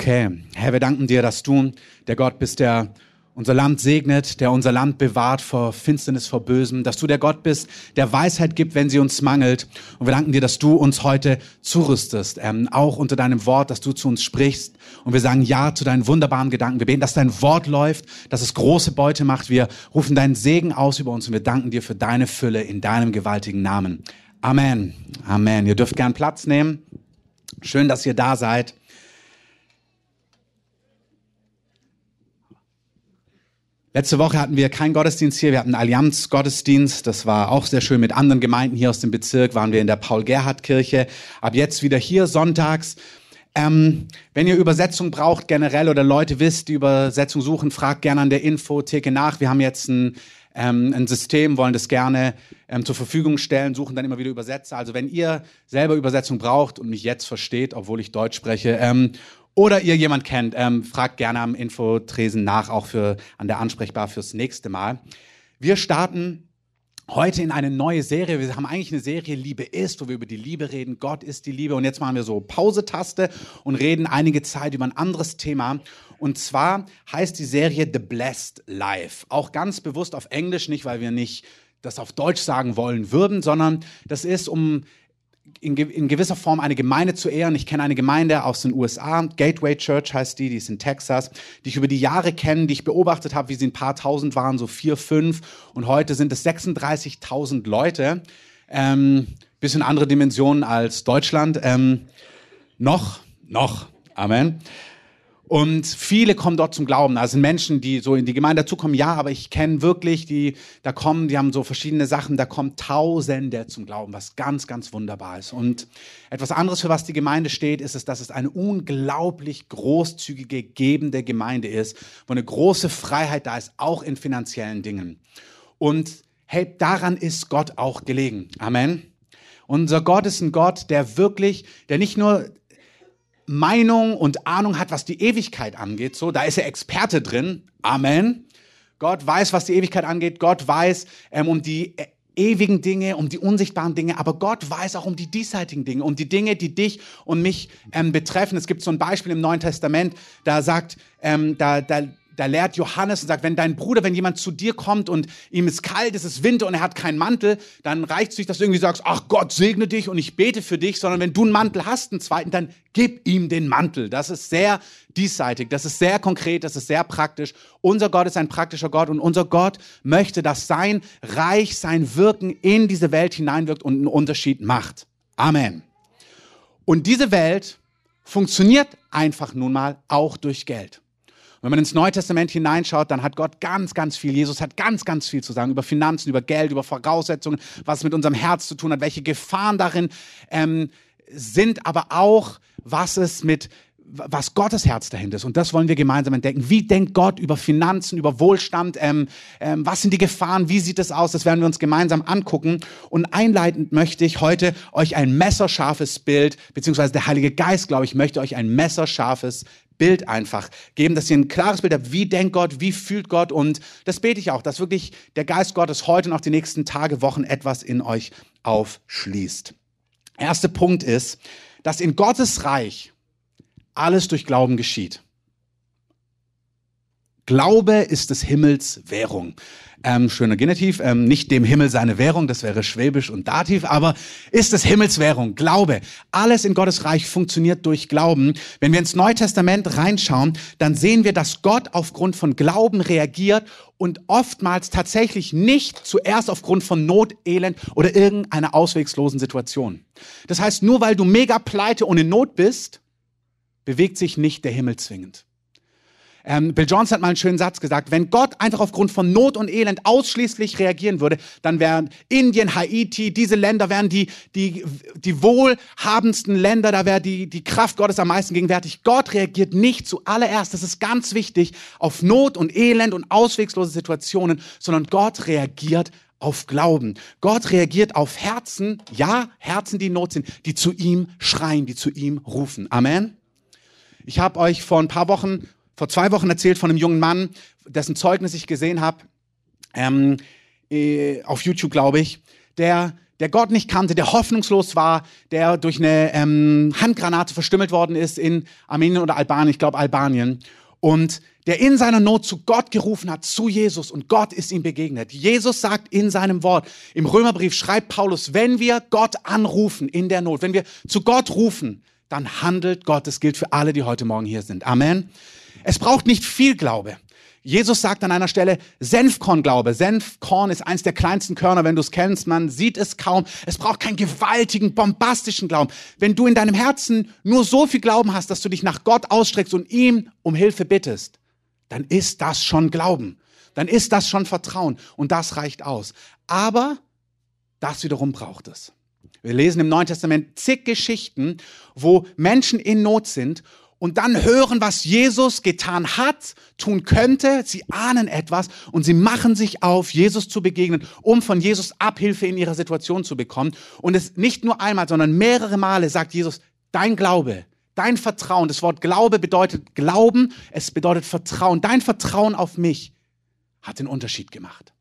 Okay, Herr, wir danken dir, dass du der Gott bist, der unser Land segnet, der unser Land bewahrt vor Finsternis, vor Bösem, dass du der Gott bist, der Weisheit gibt, wenn sie uns mangelt. Und wir danken dir, dass du uns heute zurüstest, ähm, auch unter deinem Wort, dass du zu uns sprichst. Und wir sagen Ja zu deinen wunderbaren Gedanken. Wir beten, dass dein Wort läuft, dass es große Beute macht. Wir rufen deinen Segen aus über uns und wir danken dir für deine Fülle in deinem gewaltigen Namen. Amen. Amen. Ihr dürft gern Platz nehmen. Schön, dass ihr da seid. Letzte Woche hatten wir keinen Gottesdienst hier, wir hatten einen Allianz-Gottesdienst. Das war auch sehr schön mit anderen Gemeinden hier aus dem Bezirk, waren wir in der Paul-Gerhardt-Kirche. Ab jetzt wieder hier sonntags. Ähm, wenn ihr Übersetzung braucht generell oder Leute wisst, die Übersetzung suchen, fragt gerne an der Infotheke nach. Wir haben jetzt ein, ähm, ein System, wollen das gerne ähm, zur Verfügung stellen, suchen dann immer wieder Übersetzer. Also wenn ihr selber Übersetzung braucht und mich jetzt versteht, obwohl ich Deutsch spreche, ähm, oder ihr jemand kennt, ähm, fragt gerne am Infotresen nach, auch für an der ansprechbar fürs nächste Mal. Wir starten heute in eine neue Serie. Wir haben eigentlich eine Serie Liebe ist, wo wir über die Liebe reden. Gott ist die Liebe. Und jetzt machen wir so Pause-Taste und reden einige Zeit über ein anderes Thema. Und zwar heißt die Serie The Blessed Life. Auch ganz bewusst auf Englisch, nicht weil wir nicht das auf Deutsch sagen wollen würden, sondern das ist, um in, in, gewisser Form eine Gemeinde zu ehren. Ich kenne eine Gemeinde aus den USA, Gateway Church heißt die, die ist in Texas, die ich über die Jahre kenne, die ich beobachtet habe, wie sie ein paar tausend waren, so vier, fünf. Und heute sind es 36.000 Leute. Ähm, bisschen andere Dimensionen als Deutschland. Ähm, noch, noch. Amen. Und viele kommen dort zum Glauben. Also sind Menschen, die so in die Gemeinde dazukommen. Ja, aber ich kenne wirklich, die da kommen, die haben so verschiedene Sachen. Da kommen Tausende zum Glauben, was ganz, ganz wunderbar ist. Und etwas anderes, für was die Gemeinde steht, ist es, dass es eine unglaublich großzügige, gebende Gemeinde ist, wo eine große Freiheit da ist, auch in finanziellen Dingen. Und hey, daran ist Gott auch gelegen. Amen. Unser Gott ist ein Gott, der wirklich, der nicht nur Meinung und Ahnung hat, was die Ewigkeit angeht. So, da ist er Experte drin. Amen. Gott weiß, was die Ewigkeit angeht. Gott weiß ähm, um die äh, ewigen Dinge, um die unsichtbaren Dinge, aber Gott weiß auch um die diesseitigen Dinge, um die Dinge, die dich und mich ähm, betreffen. Es gibt so ein Beispiel im Neuen Testament, da sagt, ähm, da, da, da lehrt Johannes und sagt, wenn dein Bruder, wenn jemand zu dir kommt und ihm ist kalt, es ist Winter und er hat keinen Mantel, dann reicht es nicht, dass du irgendwie sagst, ach Gott segne dich und ich bete für dich, sondern wenn du einen Mantel hast, einen zweiten, dann gib ihm den Mantel. Das ist sehr diesseitig, das ist sehr konkret, das ist sehr praktisch. Unser Gott ist ein praktischer Gott und unser Gott möchte, dass sein Reich, sein Wirken in diese Welt hineinwirkt und einen Unterschied macht. Amen. Und diese Welt funktioniert einfach nun mal auch durch Geld. Wenn man ins Neue Testament hineinschaut, dann hat Gott ganz, ganz viel, Jesus hat ganz, ganz viel zu sagen über Finanzen, über Geld, über Voraussetzungen, was mit unserem Herz zu tun hat, welche Gefahren darin ähm, sind, aber auch, was es mit was Gottes Herz dahinter ist. Und das wollen wir gemeinsam entdecken. Wie denkt Gott über Finanzen, über Wohlstand? Ähm, ähm, was sind die Gefahren? Wie sieht es aus? Das werden wir uns gemeinsam angucken. Und einleitend möchte ich heute euch ein messerscharfes Bild, beziehungsweise der Heilige Geist, glaube ich, möchte euch ein messerscharfes Bild einfach geben, dass ihr ein klares Bild habt, wie denkt Gott, wie fühlt Gott und das bete ich auch, dass wirklich der Geist Gottes heute und auch die nächsten Tage, Wochen etwas in euch aufschließt. Erster Punkt ist, dass in Gottes Reich alles durch Glauben geschieht. Glaube ist des Himmels Währung. Ähm, schöner Genitiv, ähm, nicht dem Himmel seine Währung, das wäre Schwäbisch und Dativ, aber ist des Himmels Währung, Glaube. Alles in Gottes Reich funktioniert durch Glauben. Wenn wir ins Neue Testament reinschauen, dann sehen wir, dass Gott aufgrund von Glauben reagiert und oftmals tatsächlich nicht zuerst aufgrund von Not, Elend oder irgendeiner auswegslosen Situation. Das heißt, nur weil du mega pleite und in Not bist, bewegt sich nicht der Himmel zwingend. Ähm, Bill Johnson hat mal einen schönen Satz gesagt, wenn Gott einfach aufgrund von Not und Elend ausschließlich reagieren würde, dann wären Indien, Haiti, diese Länder wären die, die, die wohlhabendsten Länder, da wäre die, die Kraft Gottes am meisten gegenwärtig. Gott reagiert nicht zuallererst, das ist ganz wichtig, auf Not und Elend und auswegslose Situationen, sondern Gott reagiert auf Glauben. Gott reagiert auf Herzen, ja, Herzen, die in Not sind, die zu ihm schreien, die zu ihm rufen. Amen. Ich habe euch vor ein paar Wochen, vor zwei Wochen erzählt von einem jungen Mann, dessen Zeugnis ich gesehen habe, ähm, äh, auf YouTube, glaube ich, der der Gott nicht kannte, der hoffnungslos war, der durch eine ähm, Handgranate verstümmelt worden ist in Armenien oder Albanien, ich glaube Albanien, und der in seiner Not zu Gott gerufen hat, zu Jesus, und Gott ist ihm begegnet. Jesus sagt in seinem Wort, im Römerbrief schreibt Paulus, wenn wir Gott anrufen in der Not, wenn wir zu Gott rufen, dann handelt Gott. Das gilt für alle, die heute Morgen hier sind. Amen. Es braucht nicht viel Glaube. Jesus sagt an einer Stelle Senfkornglaube. Senfkorn ist eins der kleinsten Körner, wenn du es kennst. Man sieht es kaum. Es braucht keinen gewaltigen, bombastischen Glauben. Wenn du in deinem Herzen nur so viel Glauben hast, dass du dich nach Gott ausstreckst und ihm um Hilfe bittest, dann ist das schon Glauben. Dann ist das schon Vertrauen. Und das reicht aus. Aber das wiederum braucht es. Wir lesen im Neuen Testament zig Geschichten, wo Menschen in Not sind und dann hören, was Jesus getan hat, tun könnte. Sie ahnen etwas und sie machen sich auf, Jesus zu begegnen, um von Jesus Abhilfe in ihrer Situation zu bekommen. Und es nicht nur einmal, sondern mehrere Male sagt Jesus, dein Glaube, dein Vertrauen, das Wort Glaube bedeutet Glauben, es bedeutet Vertrauen. Dein Vertrauen auf mich hat den Unterschied gemacht.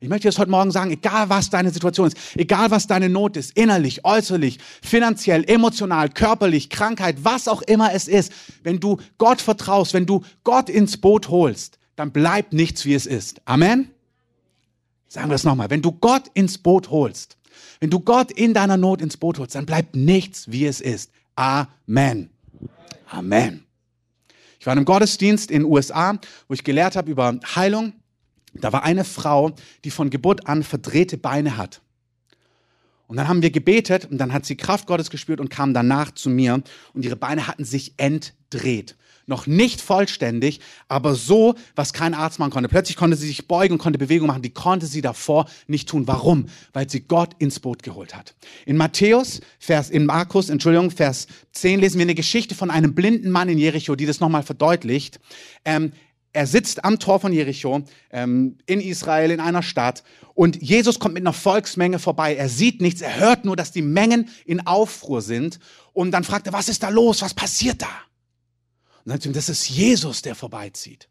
Ich möchte jetzt heute Morgen sagen, egal was deine Situation ist, egal was deine Not ist, innerlich, äußerlich, finanziell, emotional, körperlich, Krankheit, was auch immer es ist, wenn du Gott vertraust, wenn du Gott ins Boot holst, dann bleibt nichts, wie es ist. Amen? Sagen wir es nochmal. Wenn du Gott ins Boot holst, wenn du Gott in deiner Not ins Boot holst, dann bleibt nichts, wie es ist. Amen. Amen. Ich war in einem Gottesdienst in den USA, wo ich gelehrt habe über Heilung. Da war eine Frau, die von Geburt an verdrehte Beine hat. Und dann haben wir gebetet und dann hat sie Kraft Gottes gespürt und kam danach zu mir und ihre Beine hatten sich entdreht. Noch nicht vollständig, aber so, was kein Arzt machen konnte. Plötzlich konnte sie sich beugen und konnte Bewegung machen, die konnte sie davor nicht tun. Warum? Weil sie Gott ins Boot geholt hat. In Matthäus, Vers, in Markus, Entschuldigung, Vers 10 lesen wir eine Geschichte von einem blinden Mann in Jericho, die das nochmal verdeutlicht. Ähm, er sitzt am Tor von Jericho ähm, in Israel in einer Stadt und Jesus kommt mit einer Volksmenge vorbei. Er sieht nichts, er hört nur, dass die Mengen in Aufruhr sind und dann fragt er, was ist da los, was passiert da? Und dann sagt ihm, das ist Jesus, der vorbeizieht.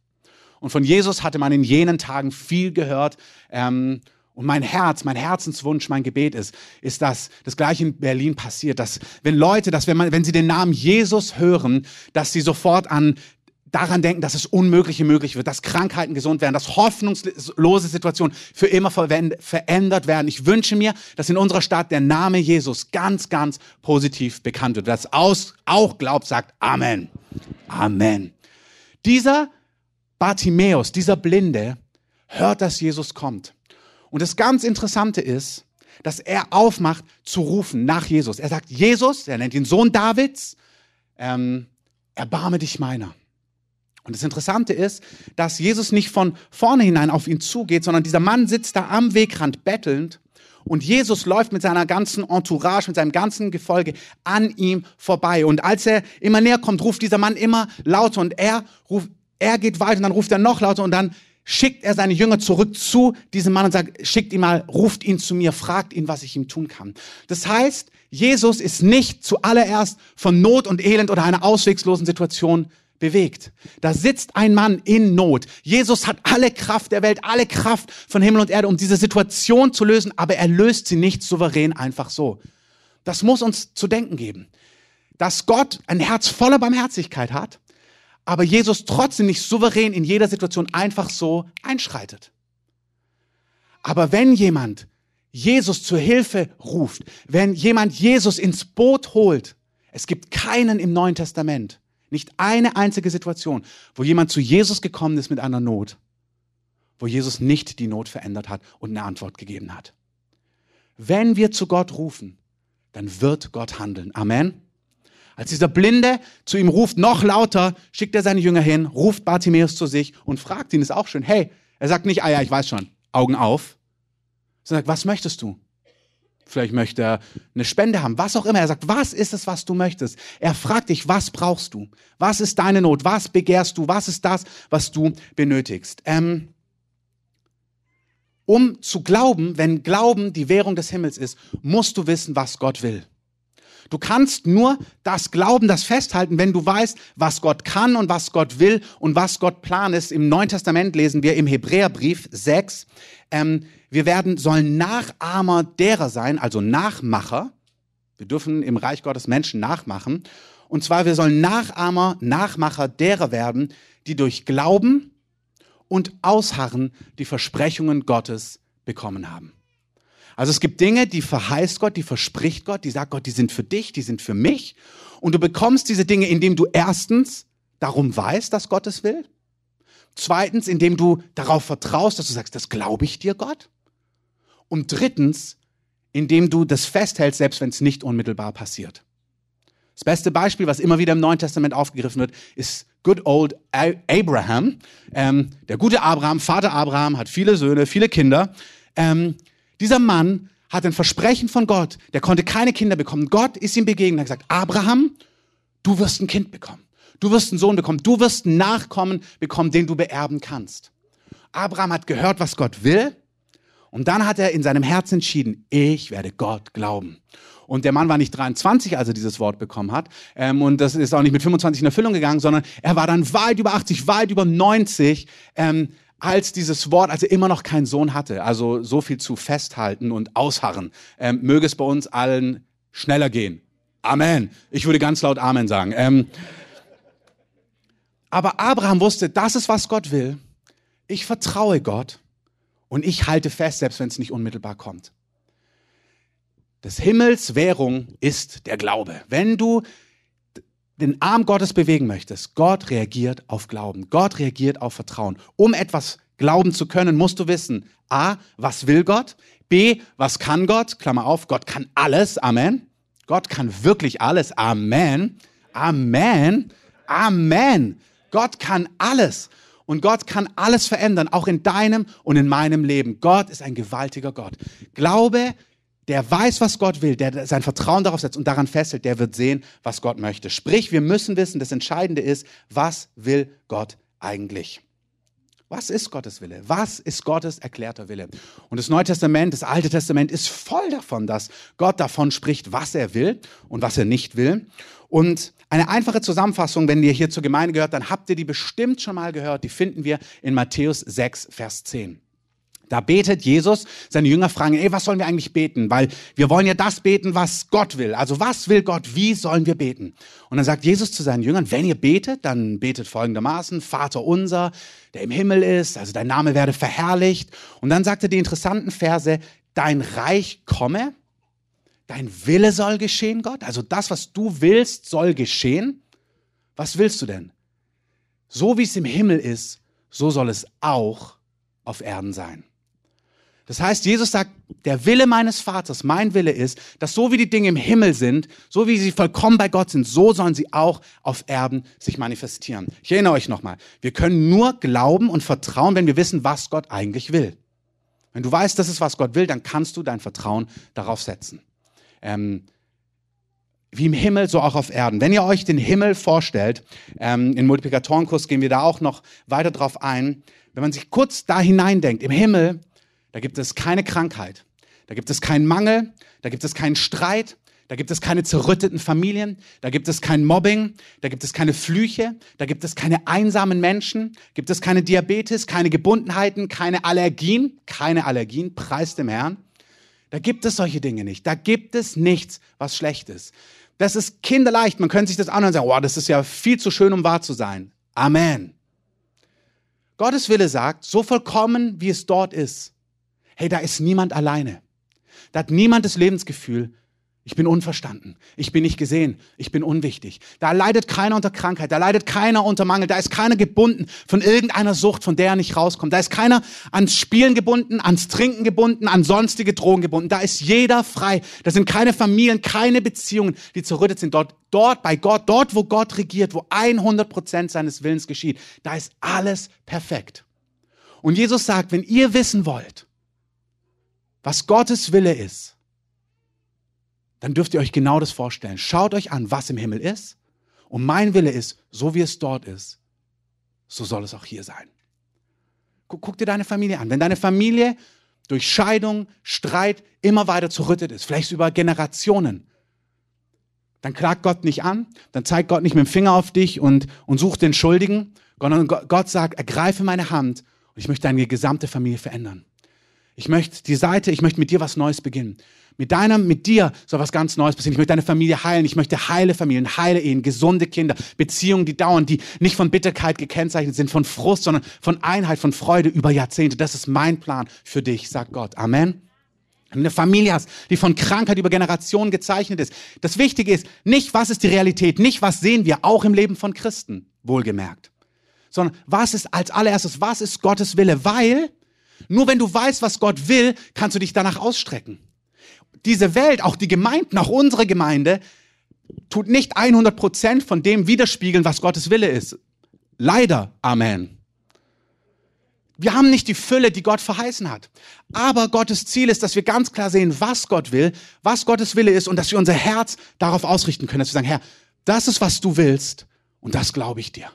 Und von Jesus hatte man in jenen Tagen viel gehört. Ähm, und mein Herz, mein Herzenswunsch, mein Gebet ist, ist, dass das gleiche in Berlin passiert, dass wenn Leute, dass wenn man, wenn sie den Namen Jesus hören, dass sie sofort an daran denken, dass es Unmögliche möglich wird, dass Krankheiten gesund werden, dass hoffnungslose Situationen für immer verändert werden. Ich wünsche mir, dass in unserer Stadt der Name Jesus ganz, ganz positiv bekannt wird. Das aus, auch glaubt, sagt Amen. Amen. Dieser Bartimäus, dieser Blinde, hört, dass Jesus kommt. Und das ganz Interessante ist, dass er aufmacht zu rufen nach Jesus. Er sagt, Jesus, er nennt ihn Sohn Davids, ähm, erbarme dich meiner. Und das Interessante ist, dass Jesus nicht von vorne hinein auf ihn zugeht, sondern dieser Mann sitzt da am Wegrand bettelnd und Jesus läuft mit seiner ganzen Entourage, mit seinem ganzen Gefolge an ihm vorbei. Und als er immer näher kommt, ruft dieser Mann immer lauter und er ruft, er geht weiter und dann ruft er noch lauter und dann schickt er seine Jünger zurück zu diesem Mann und sagt, schickt ihn mal, ruft ihn zu mir, fragt ihn, was ich ihm tun kann. Das heißt, Jesus ist nicht zuallererst von Not und Elend oder einer ausweglosen Situation bewegt. Da sitzt ein Mann in Not. Jesus hat alle Kraft der Welt, alle Kraft von Himmel und Erde, um diese Situation zu lösen, aber er löst sie nicht souverän einfach so. Das muss uns zu denken geben, dass Gott ein Herz voller Barmherzigkeit hat, aber Jesus trotzdem nicht souverän in jeder Situation einfach so einschreitet. Aber wenn jemand Jesus zur Hilfe ruft, wenn jemand Jesus ins Boot holt, es gibt keinen im Neuen Testament, nicht eine einzige Situation, wo jemand zu Jesus gekommen ist mit einer Not, wo Jesus nicht die Not verändert hat und eine Antwort gegeben hat. Wenn wir zu Gott rufen, dann wird Gott handeln. Amen. Als dieser Blinde zu ihm ruft, noch lauter, schickt er seine Jünger hin, ruft Bartimäus zu sich und fragt ihn, ist auch schön, hey, er sagt nicht, ah ja, ich weiß schon, Augen auf, sondern sagt, was möchtest du? Vielleicht möchte er eine Spende haben, was auch immer. Er sagt, was ist es, was du möchtest? Er fragt dich, was brauchst du? Was ist deine Not? Was begehrst du? Was ist das, was du benötigst? Ähm, um zu glauben, wenn Glauben die Währung des Himmels ist, musst du wissen, was Gott will. Du kannst nur das Glauben, das festhalten, wenn du weißt, was Gott kann und was Gott will und was Gott plan ist. Im Neuen Testament lesen wir im Hebräerbrief 6, ähm, wir werden, sollen Nachahmer derer sein, also Nachmacher. Wir dürfen im Reich Gottes Menschen nachmachen. Und zwar, wir sollen Nachahmer, Nachmacher derer werden, die durch Glauben und Ausharren die Versprechungen Gottes bekommen haben. Also es gibt Dinge, die verheißt Gott, die verspricht Gott, die sagt Gott, die sind für dich, die sind für mich. Und du bekommst diese Dinge, indem du erstens darum weißt, dass Gott es will. Zweitens, indem du darauf vertraust, dass du sagst, das glaube ich dir, Gott. Und drittens, indem du das festhältst, selbst wenn es nicht unmittelbar passiert. Das beste Beispiel, was immer wieder im Neuen Testament aufgegriffen wird, ist good old Abraham. Ähm, der gute Abraham, Vater Abraham, hat viele Söhne, viele Kinder. Ähm, dieser Mann hat ein Versprechen von Gott, der konnte keine Kinder bekommen. Gott ist ihm begegnet und hat gesagt, Abraham, du wirst ein Kind bekommen. Du wirst einen Sohn bekommen. Du wirst einen Nachkommen bekommen, den du beerben kannst. Abraham hat gehört, was Gott will. Und dann hat er in seinem Herzen entschieden, ich werde Gott glauben. Und der Mann war nicht 23, als er dieses Wort bekommen hat. Ähm, und das ist auch nicht mit 25 in Erfüllung gegangen, sondern er war dann weit über 80, weit über 90, ähm, als dieses Wort, als er immer noch keinen Sohn hatte. Also so viel zu festhalten und ausharren. Ähm, möge es bei uns allen schneller gehen. Amen. Ich würde ganz laut Amen sagen. Ähm, aber Abraham wusste, das ist, was Gott will. Ich vertraue Gott und ich halte fest, selbst wenn es nicht unmittelbar kommt. Des Himmels Währung ist der Glaube. Wenn du den Arm Gottes bewegen möchtest, Gott reagiert auf Glauben. Gott reagiert auf Vertrauen. Um etwas glauben zu können, musst du wissen, a, was will Gott? B, was kann Gott? Klammer auf, Gott kann alles. Amen. Gott kann wirklich alles. Amen. Amen. Amen. Gott kann alles. Und Gott kann alles verändern, auch in deinem und in meinem Leben. Gott ist ein gewaltiger Gott. Glaube der weiß, was Gott will, der sein Vertrauen darauf setzt und daran festhält, der wird sehen, was Gott möchte. Sprich, wir müssen wissen, das Entscheidende ist, was will Gott eigentlich? Was ist Gottes Wille? Was ist Gottes erklärter Wille? Und das Neue Testament, das Alte Testament ist voll davon, dass Gott davon spricht, was er will und was er nicht will. Und eine einfache Zusammenfassung, wenn ihr hier zur Gemeinde gehört, dann habt ihr die bestimmt schon mal gehört. Die finden wir in Matthäus 6, Vers 10. Da betet Jesus, seine Jünger fragen, ey, was sollen wir eigentlich beten? Weil wir wollen ja das beten, was Gott will. Also was will Gott? Wie sollen wir beten? Und dann sagt Jesus zu seinen Jüngern, wenn ihr betet, dann betet folgendermaßen, Vater unser, der im Himmel ist, also dein Name werde verherrlicht. Und dann sagt er die interessanten Verse, dein Reich komme, dein Wille soll geschehen, Gott. Also das, was du willst, soll geschehen. Was willst du denn? So wie es im Himmel ist, so soll es auch auf Erden sein. Das heißt, Jesus sagt, der Wille meines Vaters, mein Wille ist, dass so wie die Dinge im Himmel sind, so wie sie vollkommen bei Gott sind, so sollen sie auch auf Erden sich manifestieren. Ich erinnere euch nochmal, wir können nur glauben und vertrauen, wenn wir wissen, was Gott eigentlich will. Wenn du weißt, das ist, was Gott will, dann kannst du dein Vertrauen darauf setzen. Ähm, wie im Himmel, so auch auf Erden. Wenn ihr euch den Himmel vorstellt, ähm, in Multiplikatorenkurs gehen wir da auch noch weiter drauf ein. Wenn man sich kurz da hineindenkt, im Himmel da gibt es keine Krankheit. Da gibt es keinen Mangel. Da gibt es keinen Streit. Da gibt es keine zerrütteten Familien. Da gibt es kein Mobbing. Da gibt es keine Flüche. Da gibt es keine einsamen Menschen. Gibt es keine Diabetes, keine Gebundenheiten, keine Allergien. Keine Allergien, preis dem Herrn. Da gibt es solche Dinge nicht. Da gibt es nichts, was schlecht ist. Das ist kinderleicht. Man könnte sich das anhören und sagen, wow, das ist ja viel zu schön, um wahr zu sein. Amen. Gottes Wille sagt, so vollkommen, wie es dort ist, hey, da ist niemand alleine. Da hat niemand das Lebensgefühl, ich bin unverstanden, ich bin nicht gesehen, ich bin unwichtig. Da leidet keiner unter Krankheit, da leidet keiner unter Mangel, da ist keiner gebunden von irgendeiner Sucht, von der er nicht rauskommt. Da ist keiner ans Spielen gebunden, ans Trinken gebunden, an sonstige Drogen gebunden. Da ist jeder frei. Da sind keine Familien, keine Beziehungen, die zerrüttet sind. Dort, dort bei Gott, dort, wo Gott regiert, wo 100 Prozent seines Willens geschieht, da ist alles perfekt. Und Jesus sagt, wenn ihr wissen wollt, was Gottes Wille ist, dann dürft ihr euch genau das vorstellen. Schaut euch an, was im Himmel ist. Und mein Wille ist, so wie es dort ist, so soll es auch hier sein. Guck, guck dir deine Familie an. Wenn deine Familie durch Scheidung, Streit immer weiter zerrüttet ist, vielleicht über Generationen, dann klagt Gott nicht an, dann zeigt Gott nicht mit dem Finger auf dich und, und sucht den Schuldigen, sondern Gott sagt, ergreife meine Hand und ich möchte deine gesamte Familie verändern. Ich möchte die Seite, ich möchte mit dir was Neues beginnen. Mit deinem, mit dir soll was ganz Neues passieren. Ich möchte deine Familie heilen. Ich möchte heile Familien, heile Ehen, gesunde Kinder, Beziehungen, die dauern, die nicht von Bitterkeit gekennzeichnet sind, von Frust, sondern von Einheit, von Freude über Jahrzehnte. Das ist mein Plan für dich, sagt Gott. Amen. Wenn du eine Familie hast, die von Krankheit über Generationen gezeichnet ist. Das Wichtige ist nicht, was ist die Realität, nicht, was sehen wir, auch im Leben von Christen, wohlgemerkt. Sondern was ist als allererstes, was ist Gottes Wille? Weil nur wenn du weißt, was Gott will, kannst du dich danach ausstrecken diese Welt, auch die Gemeinden, auch unsere Gemeinde, tut nicht 100 Prozent von dem widerspiegeln, was Gottes Wille ist. Leider. Amen. Wir haben nicht die Fülle, die Gott verheißen hat. Aber Gottes Ziel ist, dass wir ganz klar sehen, was Gott will, was Gottes Wille ist und dass wir unser Herz darauf ausrichten können, dass wir sagen, Herr, das ist, was du willst und das glaube ich dir.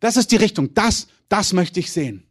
Das ist die Richtung, das, das möchte ich sehen.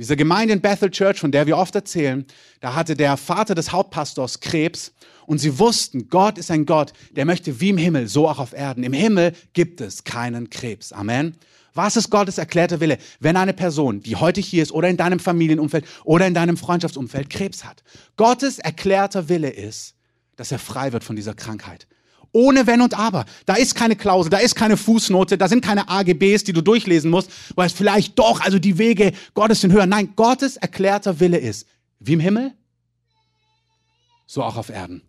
Diese Gemeinde in Bethel Church, von der wir oft erzählen, da hatte der Vater des Hauptpastors Krebs und sie wussten, Gott ist ein Gott, der möchte wie im Himmel, so auch auf Erden. Im Himmel gibt es keinen Krebs. Amen. Was ist Gottes erklärter Wille, wenn eine Person, die heute hier ist oder in deinem Familienumfeld oder in deinem Freundschaftsumfeld Krebs hat? Gottes erklärter Wille ist, dass er frei wird von dieser Krankheit. Ohne Wenn und Aber. Da ist keine Klausel, da ist keine Fußnote, da sind keine AGBs, die du durchlesen musst, weil es vielleicht doch, also die Wege Gottes sind höher. Nein, Gottes erklärter Wille ist, wie im Himmel, so auch auf Erden.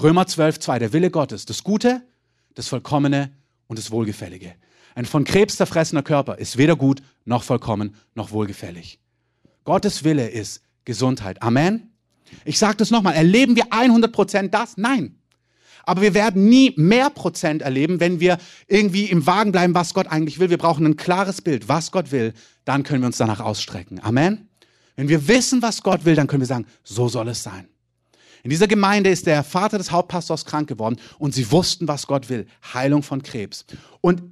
Römer 12, 2, der Wille Gottes, das Gute, das Vollkommene und das Wohlgefällige. Ein von Krebs zerfressener Körper ist weder gut, noch vollkommen, noch wohlgefällig. Gottes Wille ist Gesundheit. Amen. Ich sage das nochmal, erleben wir 100 Prozent das? Nein. Aber wir werden nie mehr Prozent erleben, wenn wir irgendwie im Wagen bleiben, was Gott eigentlich will. Wir brauchen ein klares Bild, was Gott will. Dann können wir uns danach ausstrecken. Amen. Wenn wir wissen, was Gott will, dann können wir sagen, so soll es sein. In dieser Gemeinde ist der Vater des Hauptpastors krank geworden und sie wussten, was Gott will. Heilung von Krebs. Und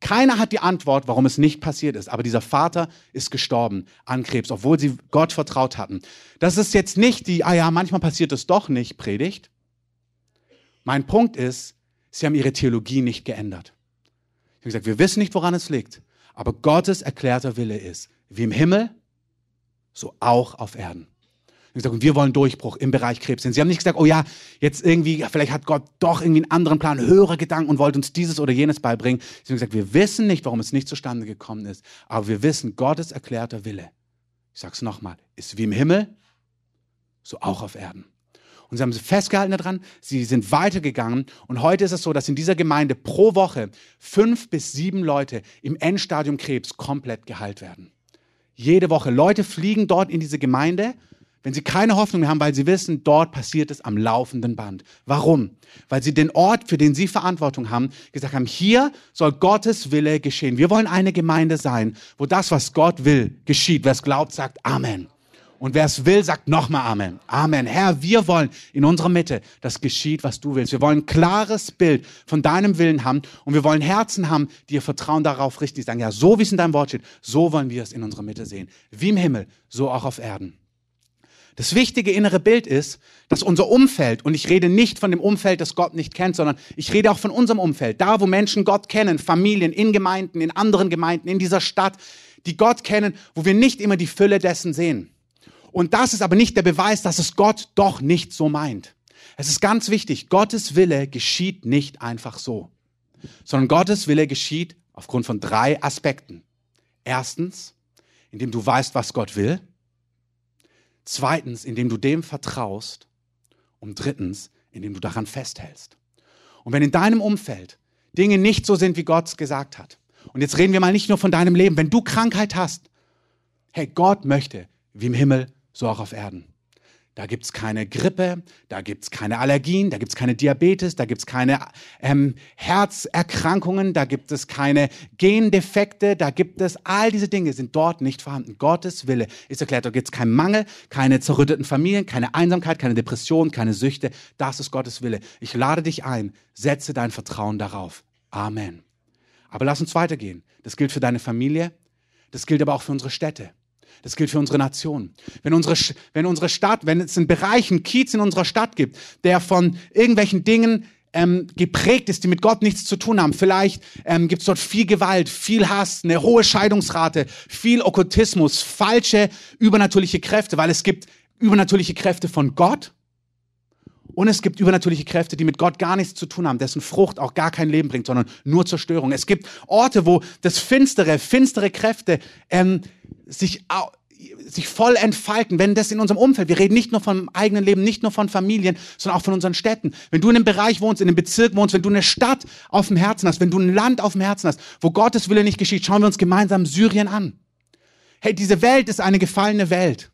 keiner hat die Antwort, warum es nicht passiert ist. Aber dieser Vater ist gestorben an Krebs, obwohl sie Gott vertraut hatten. Das ist jetzt nicht die, ah ja, manchmal passiert es doch nicht, Predigt, mein Punkt ist, sie haben ihre Theologie nicht geändert. Ich habe gesagt, wir wissen nicht, woran es liegt, aber Gottes erklärter Wille ist, wie im Himmel, so auch auf Erden. Ich gesagt, und wir wollen Durchbruch im Bereich Krebs. Sie haben nicht gesagt, oh ja, jetzt irgendwie, vielleicht hat Gott doch irgendwie einen anderen Plan, höhere Gedanken und wollte uns dieses oder jenes beibringen. Sie haben gesagt, wir wissen nicht, warum es nicht zustande gekommen ist, aber wir wissen, Gottes erklärter Wille, ich sage es nochmal, ist wie im Himmel, so auch auf Erden. Und sie haben sie festgehalten daran, sie sind weitergegangen. Und heute ist es so, dass in dieser Gemeinde pro Woche fünf bis sieben Leute im Endstadium Krebs komplett geheilt werden. Jede Woche. Leute fliegen dort in diese Gemeinde, wenn sie keine Hoffnung mehr haben, weil sie wissen, dort passiert es am laufenden Band. Warum? Weil sie den Ort, für den sie Verantwortung haben, gesagt haben, hier soll Gottes Wille geschehen. Wir wollen eine Gemeinde sein, wo das, was Gott will, geschieht. Wer es glaubt, sagt Amen. Und wer es will, sagt nochmal Amen. Amen. Herr, wir wollen in unserer Mitte, dass geschieht, was du willst. Wir wollen ein klares Bild von deinem Willen haben und wir wollen Herzen haben, die ihr Vertrauen darauf richten, die sagen, ja, so wie es in deinem Wort steht, so wollen wir es in unserer Mitte sehen. Wie im Himmel, so auch auf Erden. Das wichtige innere Bild ist, dass unser Umfeld, und ich rede nicht von dem Umfeld, das Gott nicht kennt, sondern ich rede auch von unserem Umfeld, da wo Menschen Gott kennen, Familien, in Gemeinden, in anderen Gemeinden, in dieser Stadt, die Gott kennen, wo wir nicht immer die Fülle dessen sehen. Und das ist aber nicht der Beweis, dass es Gott doch nicht so meint. Es ist ganz wichtig, Gottes Wille geschieht nicht einfach so, sondern Gottes Wille geschieht aufgrund von drei Aspekten. Erstens, indem du weißt, was Gott will. Zweitens, indem du dem vertraust. Und drittens, indem du daran festhältst. Und wenn in deinem Umfeld Dinge nicht so sind, wie Gott es gesagt hat, und jetzt reden wir mal nicht nur von deinem Leben, wenn du Krankheit hast, hey, Gott möchte, wie im Himmel, so auch auf Erden. Da gibt es keine Grippe, da gibt es keine Allergien, da gibt es keine Diabetes, da gibt es keine ähm, Herzerkrankungen, da gibt es keine Gendefekte, da gibt es all diese Dinge sind dort nicht vorhanden. Gottes Wille ist erklärt, da gibt es keinen Mangel, keine zerrütteten Familien, keine Einsamkeit, keine Depression, keine Süchte. Das ist Gottes Wille. Ich lade dich ein, setze dein Vertrauen darauf. Amen. Aber lass uns weitergehen. Das gilt für deine Familie, das gilt aber auch für unsere Städte. Das gilt für unsere Nation. Wenn unsere, wenn unsere Stadt, wenn es einen Bereich, einen Kiez in unserer Stadt gibt, der von irgendwelchen Dingen ähm, geprägt ist, die mit Gott nichts zu tun haben. Vielleicht ähm, gibt es dort viel Gewalt, viel Hass, eine hohe Scheidungsrate, viel Okkultismus, falsche übernatürliche Kräfte, weil es gibt übernatürliche Kräfte von Gott und es gibt übernatürliche Kräfte, die mit Gott gar nichts zu tun haben, dessen Frucht auch gar kein Leben bringt, sondern nur Zerstörung. Es gibt Orte, wo das Finstere, finstere Kräfte ähm, sich sich voll entfalten, wenn das in unserem Umfeld, wir reden nicht nur vom eigenen Leben, nicht nur von Familien, sondern auch von unseren Städten. Wenn du in einem Bereich wohnst, in einem Bezirk wohnst, wenn du eine Stadt auf dem Herzen hast, wenn du ein Land auf dem Herzen hast, wo Gottes Wille nicht geschieht, schauen wir uns gemeinsam Syrien an. Hey, diese Welt ist eine gefallene Welt.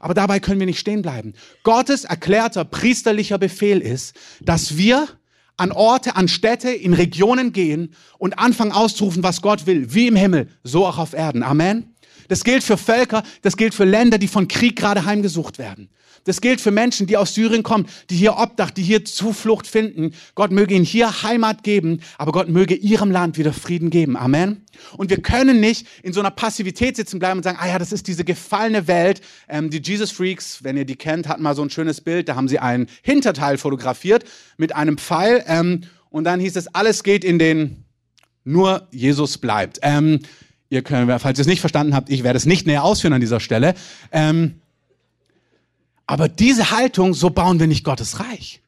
Aber dabei können wir nicht stehen bleiben. Gottes erklärter priesterlicher Befehl ist, dass wir an Orte, an Städte, in Regionen gehen und anfangen auszurufen, was Gott will, wie im Himmel, so auch auf Erden. Amen. Das gilt für Völker, das gilt für Länder, die von Krieg gerade heimgesucht werden. Das gilt für Menschen, die aus Syrien kommen, die hier Obdach, die hier Zuflucht finden. Gott möge ihnen hier Heimat geben, aber Gott möge ihrem Land wieder Frieden geben. Amen. Und wir können nicht in so einer Passivität sitzen bleiben und sagen, ah ja, das ist diese gefallene Welt. Ähm, die Jesus Freaks, wenn ihr die kennt, hatten mal so ein schönes Bild. Da haben sie einen Hinterteil fotografiert mit einem Pfeil. Ähm, und dann hieß es, alles geht in den, nur Jesus bleibt. Ähm, Ihr könnt, falls ihr es nicht verstanden habt, ich werde es nicht näher ausführen an dieser Stelle. Ähm, aber diese Haltung, so bauen wir nicht Gottes Reich.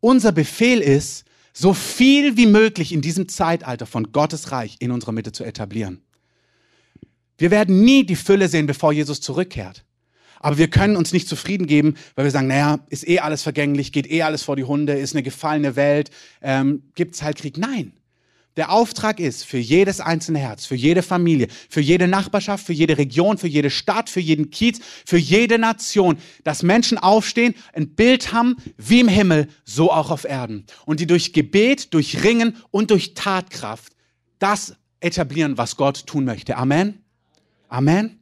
Unser Befehl ist, so viel wie möglich in diesem Zeitalter von Gottes Reich in unserer Mitte zu etablieren. Wir werden nie die Fülle sehen, bevor Jesus zurückkehrt. Aber wir können uns nicht zufrieden geben, weil wir sagen, naja, ist eh alles vergänglich, geht eh alles vor die Hunde, ist eine gefallene Welt, ähm, gibt's halt Krieg. Nein. Der Auftrag ist für jedes einzelne Herz, für jede Familie, für jede Nachbarschaft, für jede Region, für jede Stadt, für jeden Kiez, für jede Nation, dass Menschen aufstehen, ein Bild haben, wie im Himmel, so auch auf Erden. Und die durch Gebet, durch Ringen und durch Tatkraft das etablieren, was Gott tun möchte. Amen. Amen.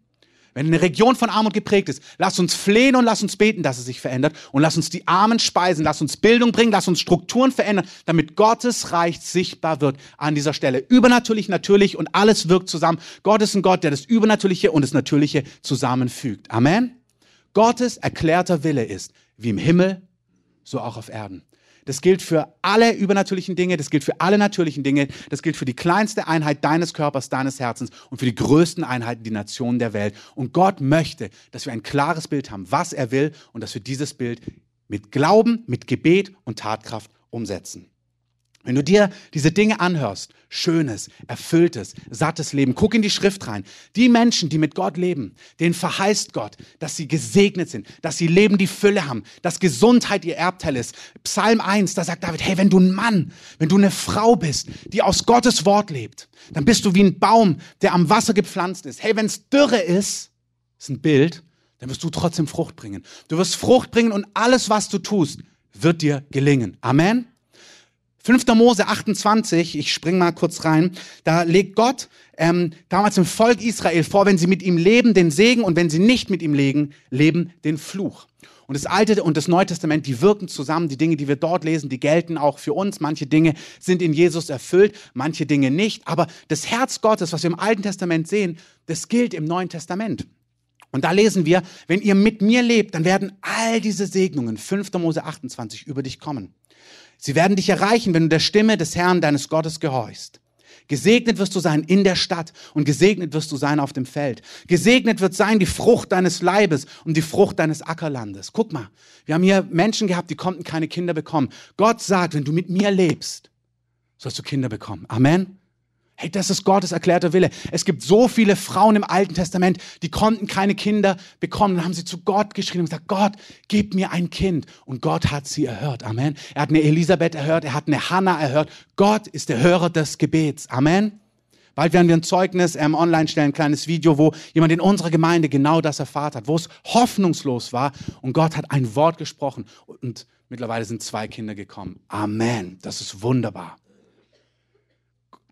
Wenn eine Region von Armut geprägt ist, lass uns flehen und lass uns beten, dass es sich verändert und lass uns die Armen speisen, lass uns Bildung bringen, lass uns Strukturen verändern, damit Gottes Reich sichtbar wird an dieser Stelle. Übernatürlich, natürlich und alles wirkt zusammen. Gott ist ein Gott, der das Übernatürliche und das Natürliche zusammenfügt. Amen. Gottes erklärter Wille ist, wie im Himmel, so auch auf Erden. Das gilt für alle übernatürlichen Dinge, das gilt für alle natürlichen Dinge, das gilt für die kleinste Einheit deines Körpers, deines Herzens und für die größten Einheiten, die Nationen der Welt. Und Gott möchte, dass wir ein klares Bild haben, was er will und dass wir dieses Bild mit Glauben, mit Gebet und Tatkraft umsetzen. Wenn du dir diese Dinge anhörst, schönes, erfülltes, sattes Leben, guck in die Schrift rein. Die Menschen, die mit Gott leben, denen verheißt Gott, dass sie gesegnet sind, dass sie Leben die Fülle haben, dass Gesundheit ihr Erbteil ist. Psalm 1, da sagt David, hey, wenn du ein Mann, wenn du eine Frau bist, die aus Gottes Wort lebt, dann bist du wie ein Baum, der am Wasser gepflanzt ist. Hey, wenn es Dürre ist, ist ein Bild, dann wirst du trotzdem Frucht bringen. Du wirst Frucht bringen und alles, was du tust, wird dir gelingen. Amen. 5. Mose 28, ich spring mal kurz rein, da legt Gott ähm, damals dem Volk Israel vor, wenn sie mit ihm leben, den Segen und wenn sie nicht mit ihm leben, leben, den Fluch. Und das Alte und das Neue Testament, die wirken zusammen. Die Dinge, die wir dort lesen, die gelten auch für uns. Manche Dinge sind in Jesus erfüllt, manche Dinge nicht. Aber das Herz Gottes, was wir im Alten Testament sehen, das gilt im Neuen Testament. Und da lesen wir, wenn ihr mit mir lebt, dann werden all diese Segnungen, 5. Mose 28, über dich kommen. Sie werden dich erreichen, wenn du der Stimme des Herrn deines Gottes gehorchst. Gesegnet wirst du sein in der Stadt und gesegnet wirst du sein auf dem Feld. Gesegnet wird sein die Frucht deines Leibes und die Frucht deines Ackerlandes. Guck mal, wir haben hier Menschen gehabt, die konnten keine Kinder bekommen. Gott sagt, wenn du mit mir lebst, sollst du Kinder bekommen. Amen. Hey, das ist Gottes erklärter Wille. Es gibt so viele Frauen im Alten Testament, die konnten keine Kinder bekommen. Dann haben sie zu Gott geschrien und gesagt, Gott, gib mir ein Kind. Und Gott hat sie erhört. Amen. Er hat eine Elisabeth erhört, er hat eine Hannah erhört. Gott ist der Hörer des Gebets. Amen. Bald werden wir ein Zeugnis ähm, online stellen, ein kleines Video, wo jemand in unserer Gemeinde genau das erfahrt hat, wo es hoffnungslos war und Gott hat ein Wort gesprochen und mittlerweile sind zwei Kinder gekommen. Amen. Das ist wunderbar.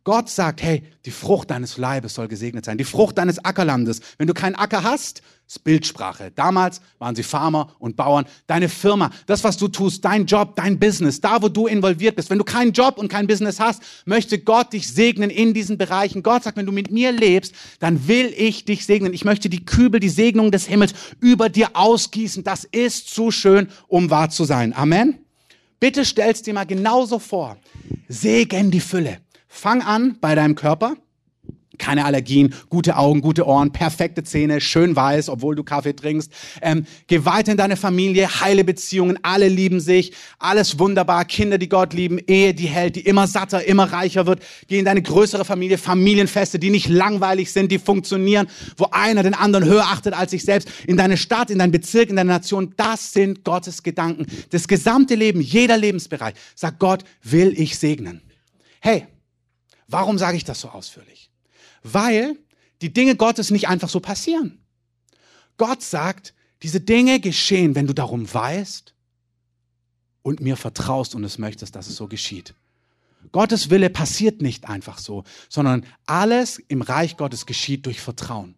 Gott sagt, hey, die Frucht deines Leibes soll gesegnet sein, die Frucht deines Ackerlandes. Wenn du keinen Acker hast, ist Bildsprache. Damals waren sie Farmer und Bauern. Deine Firma, das, was du tust, dein Job, dein Business, da, wo du involviert bist. Wenn du keinen Job und kein Business hast, möchte Gott dich segnen in diesen Bereichen. Gott sagt, wenn du mit mir lebst, dann will ich dich segnen. Ich möchte die Kübel, die Segnung des Himmels über dir ausgießen. Das ist zu schön, um wahr zu sein. Amen. Bitte stellst dir mal genauso vor. Segen die Fülle. Fang an bei deinem Körper keine Allergien, gute Augen, gute Ohren, perfekte Zähne, schön weiß, obwohl du Kaffee trinkst. Ähm, geh weiter in deine Familie, heile Beziehungen, alle lieben sich, alles wunderbar, Kinder, die Gott lieben, Ehe, die hält, die immer satter, immer reicher wird. Geh in deine größere Familie, Familienfeste, die nicht langweilig sind, die funktionieren, wo einer den anderen höher achtet als sich selbst. In deine Stadt, in deinen Bezirk, in deine Nation, das sind Gottes Gedanken. Das gesamte Leben, jeder Lebensbereich, sagt Gott, will ich segnen. Hey, warum sage ich das so ausführlich? weil die Dinge Gottes nicht einfach so passieren. Gott sagt, diese Dinge geschehen, wenn du darum weißt und mir vertraust und es möchtest, dass es so geschieht. Gottes Wille passiert nicht einfach so, sondern alles im Reich Gottes geschieht durch Vertrauen.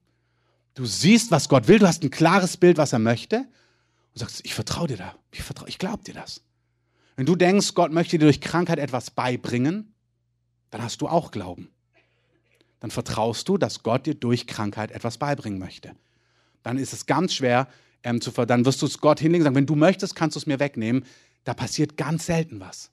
Du siehst, was Gott will, du hast ein klares Bild, was er möchte und sagst, ich vertraue dir da, ich, vertraue, ich glaube dir das. Wenn du denkst, Gott möchte dir durch Krankheit etwas beibringen, dann hast du auch Glauben dann vertraust du, dass Gott dir durch Krankheit etwas beibringen möchte. Dann ist es ganz schwer, ähm, zu, dann wirst du es Gott hinlegen und sagen, wenn du möchtest, kannst du es mir wegnehmen. Da passiert ganz selten was.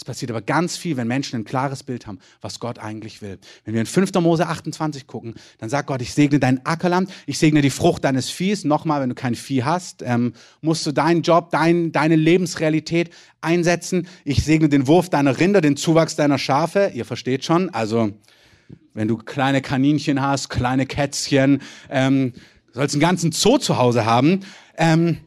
Es passiert aber ganz viel, wenn Menschen ein klares Bild haben, was Gott eigentlich will. Wenn wir in 5. Mose 28 gucken, dann sagt Gott, ich segne dein Ackerland, ich segne die Frucht deines Viehs. Nochmal, wenn du kein Vieh hast, ähm, musst du deinen Job, dein, deine Lebensrealität einsetzen. Ich segne den Wurf deiner Rinder, den Zuwachs deiner Schafe. Ihr versteht schon, also wenn du kleine Kaninchen hast, kleine Kätzchen, ähm, sollst einen ganzen Zoo zu Hause haben. Ähm,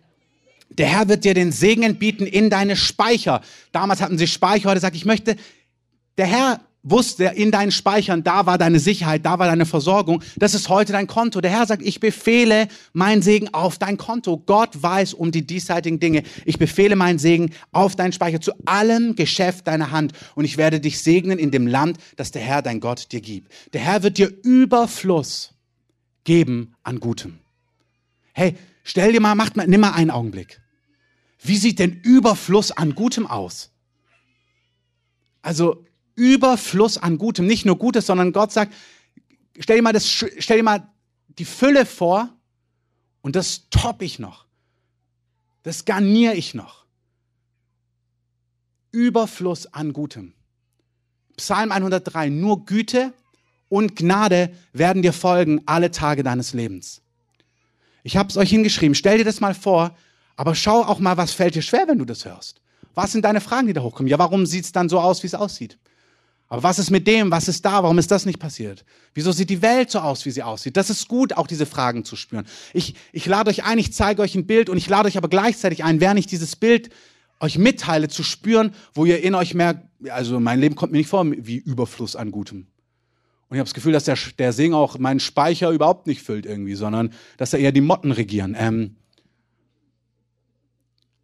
der Herr wird dir den Segen entbieten in deine Speicher. Damals hatten sie Speicher, heute sagt, ich möchte, der Herr wusste in deinen Speichern, da war deine Sicherheit, da war deine Versorgung. Das ist heute dein Konto. Der Herr sagt, ich befehle meinen Segen auf dein Konto. Gott weiß um die diesseitigen Dinge. Ich befehle meinen Segen auf deinen Speicher zu allem Geschäft deiner Hand. Und ich werde dich segnen in dem Land, das der Herr, dein Gott, dir gibt. Der Herr wird dir Überfluss geben an Gutem. Hey, stell dir mal, macht mal, nimm mal einen Augenblick. Wie sieht denn Überfluss an Gutem aus? Also Überfluss an Gutem, nicht nur Gutes, sondern Gott sagt, stell dir mal, das, stell dir mal die Fülle vor und das top ich noch. Das garniere ich noch. Überfluss an Gutem. Psalm 103, nur Güte und Gnade werden dir folgen alle Tage deines Lebens. Ich habe es euch hingeschrieben, stell dir das mal vor, aber schau auch mal, was fällt dir schwer, wenn du das hörst. Was sind deine Fragen, die da hochkommen? Ja, warum sieht es dann so aus, wie es aussieht? Aber was ist mit dem? Was ist da? Warum ist das nicht passiert? Wieso sieht die Welt so aus, wie sie aussieht? Das ist gut, auch diese Fragen zu spüren. Ich, ich lade euch ein, ich zeige euch ein Bild und ich lade euch aber gleichzeitig ein, während ich dieses Bild euch mitteile, zu spüren, wo ihr in euch merkt, also mein Leben kommt mir nicht vor wie Überfluss an Gutem. Und ich habe das Gefühl, dass der, der Sing auch meinen Speicher überhaupt nicht füllt irgendwie, sondern dass da eher die Motten regieren. Ähm,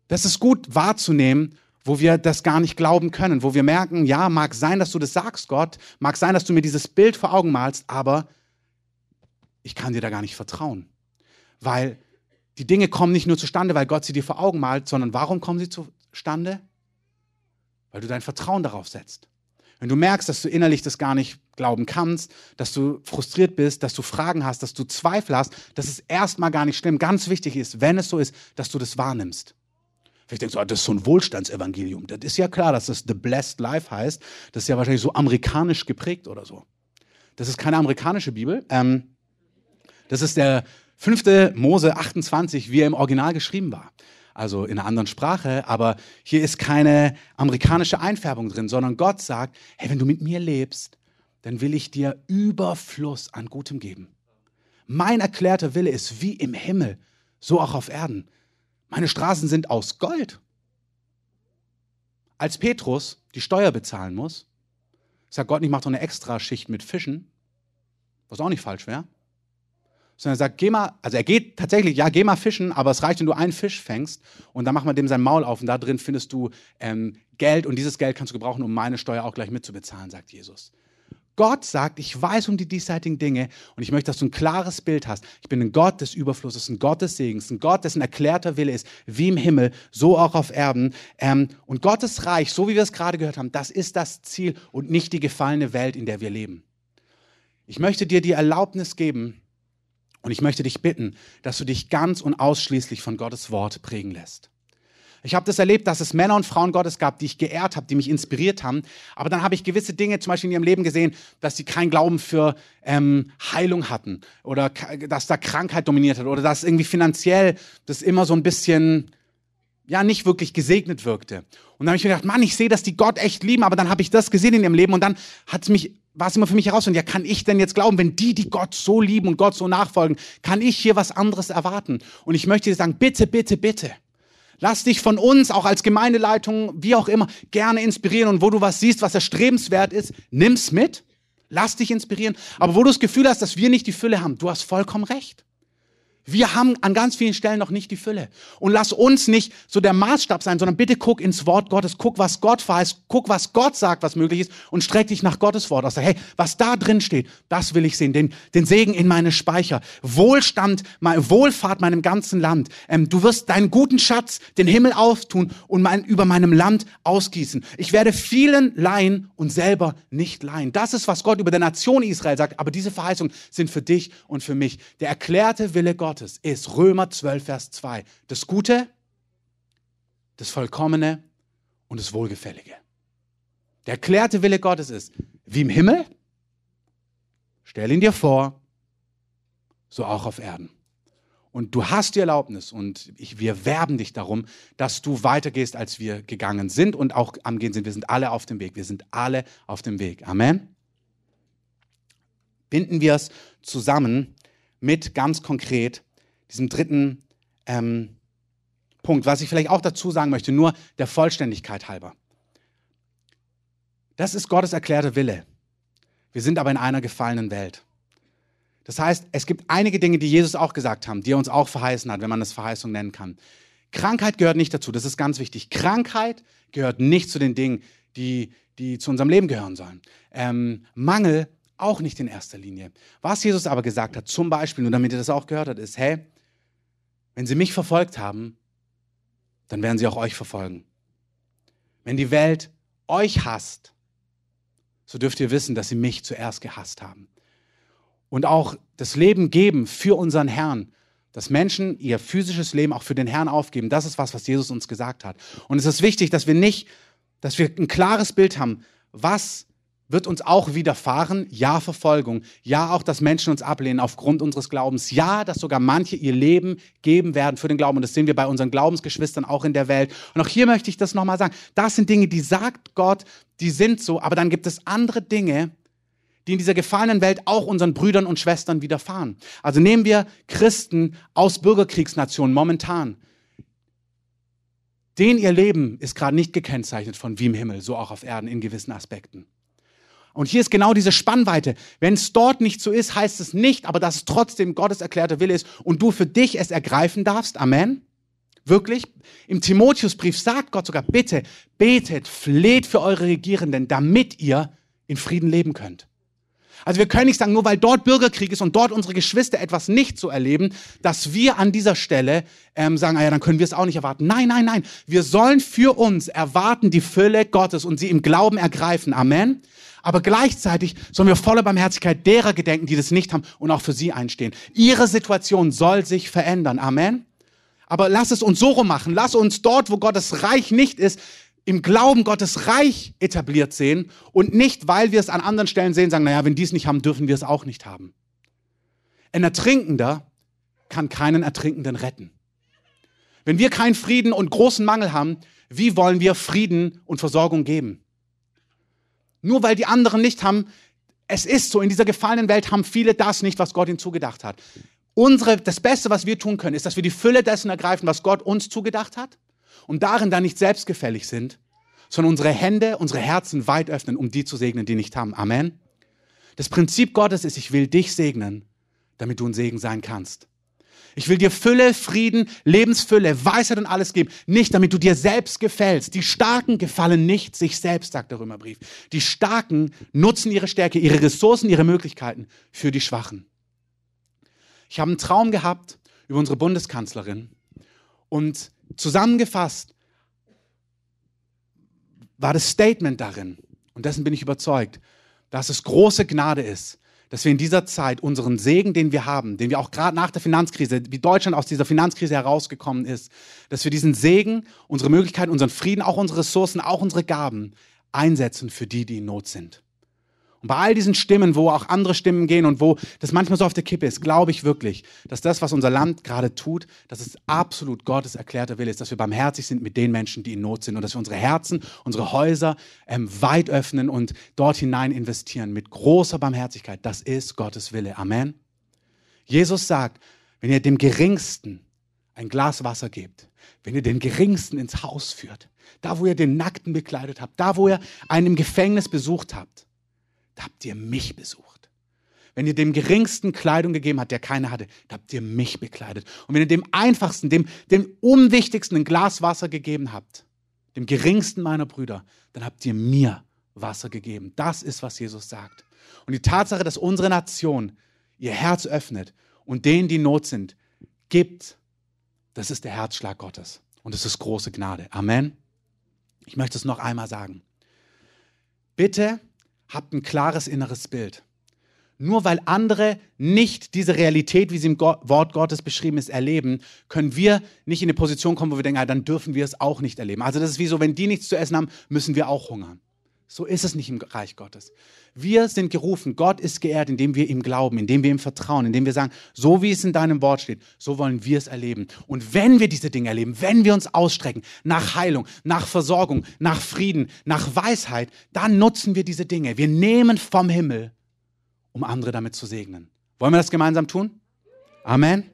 das ist gut wahrzunehmen, wo wir das gar nicht glauben können, wo wir merken, ja, mag sein, dass du das sagst, Gott, mag sein, dass du mir dieses Bild vor Augen malst, aber ich kann dir da gar nicht vertrauen. Weil die Dinge kommen nicht nur zustande, weil Gott sie dir vor Augen malt, sondern warum kommen sie zustande? Weil du dein Vertrauen darauf setzt. Wenn du merkst, dass du innerlich das gar nicht glauben kannst, dass du frustriert bist, dass du Fragen hast, dass du Zweifel hast, dass es erstmal gar nicht schlimm. Ganz wichtig ist, wenn es so ist, dass du das wahrnimmst. Vielleicht denkst du, ah, das ist so ein Wohlstandsevangelium. Das ist ja klar, dass das The Blessed Life heißt. Das ist ja wahrscheinlich so amerikanisch geprägt oder so. Das ist keine amerikanische Bibel. Ähm, das ist der fünfte Mose 28, wie er im Original geschrieben war. Also in einer anderen Sprache, aber hier ist keine amerikanische Einfärbung drin, sondern Gott sagt, hey, wenn du mit mir lebst, dann will ich dir Überfluss an Gutem geben. Mein erklärter Wille ist wie im Himmel, so auch auf Erden. Meine Straßen sind aus Gold. Als Petrus die Steuer bezahlen muss, sagt Gott nicht, mach doch eine Extraschicht mit Fischen, was auch nicht falsch wäre. Sondern er sagt, geh mal, also er geht tatsächlich, ja, geh mal fischen, aber es reicht, wenn du einen Fisch fängst und dann mach mal dem sein Maul auf und da drin findest du ähm, Geld und dieses Geld kannst du gebrauchen, um meine Steuer auch gleich mitzubezahlen, sagt Jesus. Gott sagt, ich weiß um die diesseitigen Dinge und ich möchte, dass du ein klares Bild hast. Ich bin ein Gott des Überflusses, ein Gott des Segens, ein Gott, dessen erklärter Wille ist, wie im Himmel, so auch auf Erden. Ähm, und Gottes Reich, so wie wir es gerade gehört haben, das ist das Ziel und nicht die gefallene Welt, in der wir leben. Ich möchte dir die Erlaubnis geben und ich möchte dich bitten, dass du dich ganz und ausschließlich von Gottes Wort prägen lässt. Ich habe das erlebt, dass es Männer und Frauen Gottes gab, die ich geehrt habe, die mich inspiriert haben. Aber dann habe ich gewisse Dinge zum Beispiel in ihrem Leben gesehen, dass sie keinen Glauben für ähm, Heilung hatten oder dass da Krankheit dominiert hat oder dass irgendwie finanziell das immer so ein bisschen ja nicht wirklich gesegnet wirkte. Und dann habe ich mir gedacht, Mann, ich sehe, dass die Gott echt lieben, aber dann habe ich das gesehen in ihrem Leben und dann hat es mich war es immer für mich heraus und ja, kann ich denn jetzt glauben, wenn die, die Gott so lieben und Gott so nachfolgen, kann ich hier was anderes erwarten? Und ich möchte dir sagen, bitte, bitte, bitte. Lass dich von uns, auch als Gemeindeleitung, wie auch immer, gerne inspirieren. Und wo du was siehst, was erstrebenswert ist, nimm's mit. Lass dich inspirieren. Aber wo du das Gefühl hast, dass wir nicht die Fülle haben, du hast vollkommen recht. Wir haben an ganz vielen Stellen noch nicht die Fülle. Und lass uns nicht so der Maßstab sein, sondern bitte guck ins Wort Gottes, guck, was Gott verheißt, guck, was Gott sagt, was möglich ist und streck dich nach Gottes Wort aus. Hey, was da drin steht, das will ich sehen. Den, den Segen in meine Speicher. Wohlstand, Wohlfahrt meinem ganzen Land. Ähm, du wirst deinen guten Schatz, den Himmel auftun und mein, über meinem Land ausgießen. Ich werde vielen leihen und selber nicht leihen. Das ist, was Gott über der Nation Israel sagt. Aber diese Verheißungen sind für dich und für mich. Der erklärte Wille Gottes Gottes ist Römer 12, Vers 2. Das Gute, das Vollkommene und das Wohlgefällige. Der erklärte Wille Gottes ist, wie im Himmel, stell ihn dir vor, so auch auf Erden. Und du hast die Erlaubnis und ich, wir werben dich darum, dass du weitergehst, als wir gegangen sind und auch am Gehen sind. Wir sind alle auf dem Weg. Wir sind alle auf dem Weg. Amen. Binden wir es zusammen mit ganz konkret diesem dritten ähm, Punkt, was ich vielleicht auch dazu sagen möchte, nur der Vollständigkeit halber. Das ist Gottes erklärte Wille. Wir sind aber in einer gefallenen Welt. Das heißt, es gibt einige Dinge, die Jesus auch gesagt haben, die er uns auch verheißen hat, wenn man das Verheißung nennen kann. Krankheit gehört nicht dazu, das ist ganz wichtig. Krankheit gehört nicht zu den Dingen, die, die zu unserem Leben gehören sollen. Ähm, Mangel auch nicht in erster Linie. Was Jesus aber gesagt hat, zum Beispiel, nur damit ihr das auch gehört habt, ist, hey, wenn sie mich verfolgt haben, dann werden sie auch euch verfolgen. Wenn die Welt euch hasst, so dürft ihr wissen, dass sie mich zuerst gehasst haben. Und auch das Leben geben für unseren Herrn, dass Menschen ihr physisches Leben auch für den Herrn aufgeben, das ist was, was Jesus uns gesagt hat. Und es ist wichtig, dass wir nicht, dass wir ein klares Bild haben, was wird uns auch widerfahren. Ja, Verfolgung. Ja, auch, dass Menschen uns ablehnen aufgrund unseres Glaubens. Ja, dass sogar manche ihr Leben geben werden für den Glauben. Und das sehen wir bei unseren Glaubensgeschwistern auch in der Welt. Und auch hier möchte ich das nochmal sagen. Das sind Dinge, die sagt Gott, die sind so. Aber dann gibt es andere Dinge, die in dieser gefallenen Welt auch unseren Brüdern und Schwestern widerfahren. Also nehmen wir Christen aus Bürgerkriegsnationen momentan. Den ihr Leben ist gerade nicht gekennzeichnet von wie im Himmel, so auch auf Erden in gewissen Aspekten. Und hier ist genau diese Spannweite. Wenn es dort nicht so ist, heißt es nicht, aber dass es trotzdem Gottes erklärter Wille ist und du für dich es ergreifen darfst. Amen. Wirklich? Im Timotheusbrief sagt Gott sogar, bitte betet, fleht für eure Regierenden, damit ihr in Frieden leben könnt. Also wir können nicht sagen, nur weil dort Bürgerkrieg ist und dort unsere Geschwister etwas nicht so erleben, dass wir an dieser Stelle ähm, sagen, ah ja, dann können wir es auch nicht erwarten. Nein, nein, nein. Wir sollen für uns erwarten die Fülle Gottes und sie im Glauben ergreifen. Amen. Aber gleichzeitig sollen wir voller Barmherzigkeit derer gedenken, die das nicht haben und auch für sie einstehen. Ihre Situation soll sich verändern. Amen. Aber lass es uns so rum machen. Lass uns dort, wo Gottes Reich nicht ist, im Glauben Gottes Reich etabliert sehen und nicht, weil wir es an anderen Stellen sehen, sagen, naja, wenn die es nicht haben, dürfen wir es auch nicht haben. Ein Ertrinkender kann keinen Ertrinkenden retten. Wenn wir keinen Frieden und großen Mangel haben, wie wollen wir Frieden und Versorgung geben? Nur weil die anderen nicht haben, es ist so, in dieser gefallenen Welt haben viele das nicht, was Gott ihnen zugedacht hat. Unsere, das Beste, was wir tun können, ist, dass wir die Fülle dessen ergreifen, was Gott uns zugedacht hat und darin dann nicht selbstgefällig sind, sondern unsere Hände, unsere Herzen weit öffnen, um die zu segnen, die nicht haben. Amen. Das Prinzip Gottes ist, ich will dich segnen, damit du ein Segen sein kannst. Ich will dir Fülle, Frieden, Lebensfülle, Weisheit und alles geben. Nicht, damit du dir selbst gefällst. Die Starken gefallen nicht sich selbst, sagt der Römerbrief. Die Starken nutzen ihre Stärke, ihre Ressourcen, ihre Möglichkeiten für die Schwachen. Ich habe einen Traum gehabt über unsere Bundeskanzlerin und zusammengefasst war das Statement darin, und dessen bin ich überzeugt, dass es große Gnade ist, dass wir in dieser Zeit unseren Segen, den wir haben, den wir auch gerade nach der Finanzkrise, wie Deutschland aus dieser Finanzkrise herausgekommen ist, dass wir diesen Segen, unsere Möglichkeiten, unseren Frieden, auch unsere Ressourcen, auch unsere Gaben einsetzen für die, die in Not sind. Und bei all diesen Stimmen, wo auch andere Stimmen gehen und wo das manchmal so auf der Kippe ist, glaube ich wirklich, dass das, was unser Land gerade tut, dass es absolut Gottes erklärter Wille ist, dass wir barmherzig sind mit den Menschen, die in Not sind und dass wir unsere Herzen, unsere Häuser ähm, weit öffnen und dort hinein investieren mit großer Barmherzigkeit. Das ist Gottes Wille. Amen. Jesus sagt, wenn ihr dem Geringsten ein Glas Wasser gebt, wenn ihr den Geringsten ins Haus führt, da wo ihr den Nackten bekleidet habt, da wo ihr einen im Gefängnis besucht habt, da habt ihr mich besucht. Wenn ihr dem geringsten Kleidung gegeben habt, der keine hatte, da habt ihr mich bekleidet. Und wenn ihr dem einfachsten, dem, dem unwichtigsten ein Glas Wasser gegeben habt, dem geringsten meiner Brüder, dann habt ihr mir Wasser gegeben. Das ist, was Jesus sagt. Und die Tatsache, dass unsere Nation ihr Herz öffnet und denen, die Not sind, gibt, das ist der Herzschlag Gottes. Und es ist große Gnade. Amen. Ich möchte es noch einmal sagen. Bitte habt ein klares inneres Bild. Nur weil andere nicht diese Realität, wie sie im Wort Gottes beschrieben ist, erleben, können wir nicht in eine Position kommen, wo wir denken, ah, dann dürfen wir es auch nicht erleben. Also das ist wie so, wenn die nichts zu essen haben, müssen wir auch hungern. So ist es nicht im Reich Gottes. Wir sind gerufen, Gott ist geehrt, indem wir ihm glauben, indem wir ihm vertrauen, indem wir sagen, so wie es in deinem Wort steht, so wollen wir es erleben. Und wenn wir diese Dinge erleben, wenn wir uns ausstrecken nach Heilung, nach Versorgung, nach Frieden, nach Weisheit, dann nutzen wir diese Dinge. Wir nehmen vom Himmel, um andere damit zu segnen. Wollen wir das gemeinsam tun? Amen.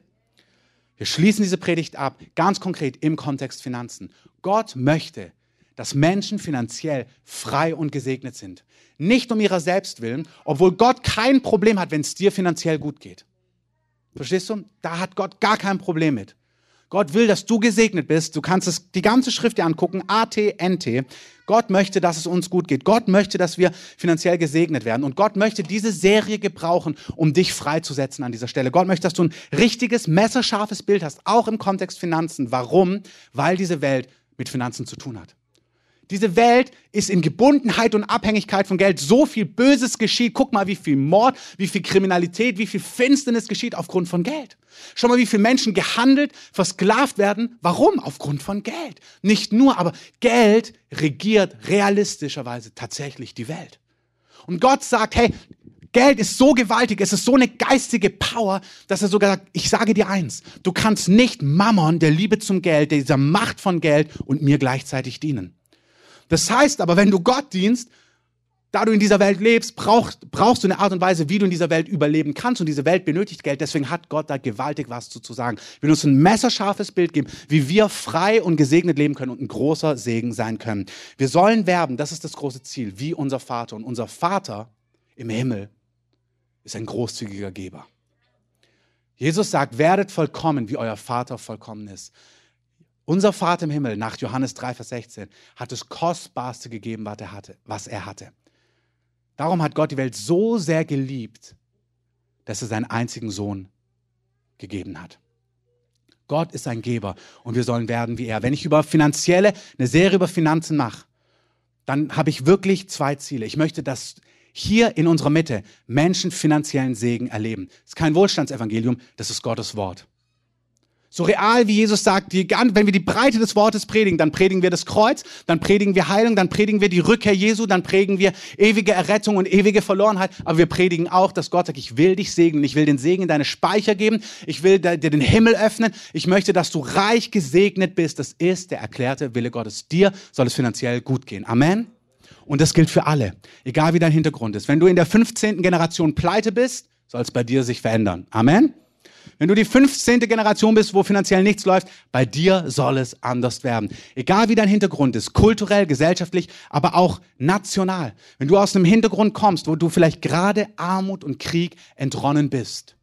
Wir schließen diese Predigt ab, ganz konkret im Kontext Finanzen. Gott möchte, dass Menschen finanziell frei und gesegnet sind. Nicht um ihrer selbst willen, obwohl Gott kein Problem hat, wenn es dir finanziell gut geht. Verstehst du? Da hat Gott gar kein Problem mit. Gott will, dass du gesegnet bist. Du kannst es die ganze Schrift dir angucken, A-T-N-T. Gott möchte, dass es uns gut geht. Gott möchte, dass wir finanziell gesegnet werden. Und Gott möchte diese Serie gebrauchen, um dich freizusetzen an dieser Stelle. Gott möchte, dass du ein richtiges, messerscharfes Bild hast, auch im Kontext Finanzen. Warum? Weil diese Welt mit Finanzen zu tun hat. Diese Welt ist in Gebundenheit und Abhängigkeit von Geld. So viel Böses geschieht. Guck mal, wie viel Mord, wie viel Kriminalität, wie viel Finsternis geschieht aufgrund von Geld. Schau mal, wie viele Menschen gehandelt, versklavt werden. Warum? Aufgrund von Geld. Nicht nur, aber Geld regiert realistischerweise tatsächlich die Welt. Und Gott sagt, hey, Geld ist so gewaltig, es ist so eine geistige Power, dass er sogar sagt, ich sage dir eins, du kannst nicht Mammon, der Liebe zum Geld, dieser Macht von Geld und mir gleichzeitig dienen. Das heißt aber, wenn du Gott dienst, da du in dieser Welt lebst, brauchst, brauchst du eine Art und Weise, wie du in dieser Welt überleben kannst. Und diese Welt benötigt Geld. Deswegen hat Gott da gewaltig was zu, zu sagen. Wir uns ein messerscharfes Bild geben, wie wir frei und gesegnet leben können und ein großer Segen sein können. Wir sollen werben, das ist das große Ziel, wie unser Vater. Und unser Vater im Himmel ist ein großzügiger Geber. Jesus sagt, werdet vollkommen, wie euer Vater vollkommen ist. Unser Vater im Himmel, nach Johannes 3, Vers 16, hat das Kostbarste gegeben, was er hatte. Was er hatte. Darum hat Gott die Welt so sehr geliebt, dass er seinen einzigen Sohn gegeben hat. Gott ist ein Geber und wir sollen werden wie er. Wenn ich über finanzielle, eine Serie über Finanzen mache, dann habe ich wirklich zwei Ziele. Ich möchte, dass hier in unserer Mitte Menschen finanziellen Segen erleben. Das ist kein Wohlstandsevangelium, das ist Gottes Wort. So real wie Jesus sagt, die, wenn wir die Breite des Wortes predigen, dann predigen wir das Kreuz, dann predigen wir Heilung, dann predigen wir die Rückkehr Jesu, dann predigen wir ewige Errettung und ewige Verlorenheit. Aber wir predigen auch, dass Gott sagt, ich will dich segnen, ich will den Segen in deine Speicher geben, ich will dir den Himmel öffnen, ich möchte, dass du reich gesegnet bist. Das ist der erklärte Wille Gottes. Dir soll es finanziell gut gehen. Amen. Und das gilt für alle, egal wie dein Hintergrund ist. Wenn du in der 15. Generation pleite bist, soll es bei dir sich verändern. Amen. Wenn du die 15. Generation bist, wo finanziell nichts läuft, bei dir soll es anders werden. Egal wie dein Hintergrund ist, kulturell, gesellschaftlich, aber auch national. Wenn du aus einem Hintergrund kommst, wo du vielleicht gerade Armut und Krieg entronnen bist,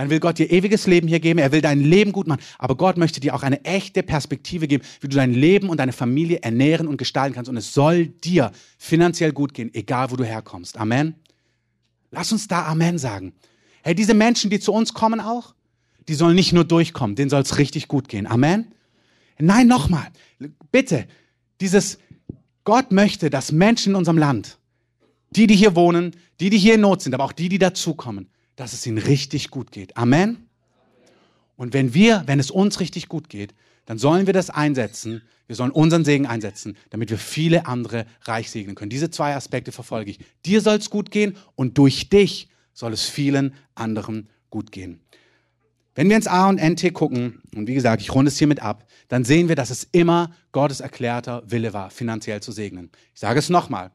dann will Gott dir ewiges Leben hier geben. Er will dein Leben gut machen. Aber Gott möchte dir auch eine echte Perspektive geben, wie du dein Leben und deine Familie ernähren und gestalten kannst. Und es soll dir finanziell gut gehen, egal wo du herkommst. Amen. Lass uns da Amen sagen. Hey, diese Menschen, die zu uns kommen auch, die sollen nicht nur durchkommen, denen soll es richtig gut gehen. Amen. Nein, nochmal. Bitte, dieses Gott möchte, dass Menschen in unserem Land die, die hier wohnen, die, die hier in Not sind, aber auch die, die dazukommen, dass es ihnen richtig gut geht. Amen. Und wenn wir, wenn es uns richtig gut geht, dann sollen wir das einsetzen. Wir sollen unseren Segen einsetzen, damit wir viele andere reich segnen können. Diese zwei Aspekte verfolge ich. Dir soll es gut gehen und durch dich soll es vielen anderen gut gehen. Wenn wir ins A und NT gucken, und wie gesagt, ich runde es hiermit ab, dann sehen wir, dass es immer Gottes erklärter Wille war, finanziell zu segnen. Ich sage es nochmal.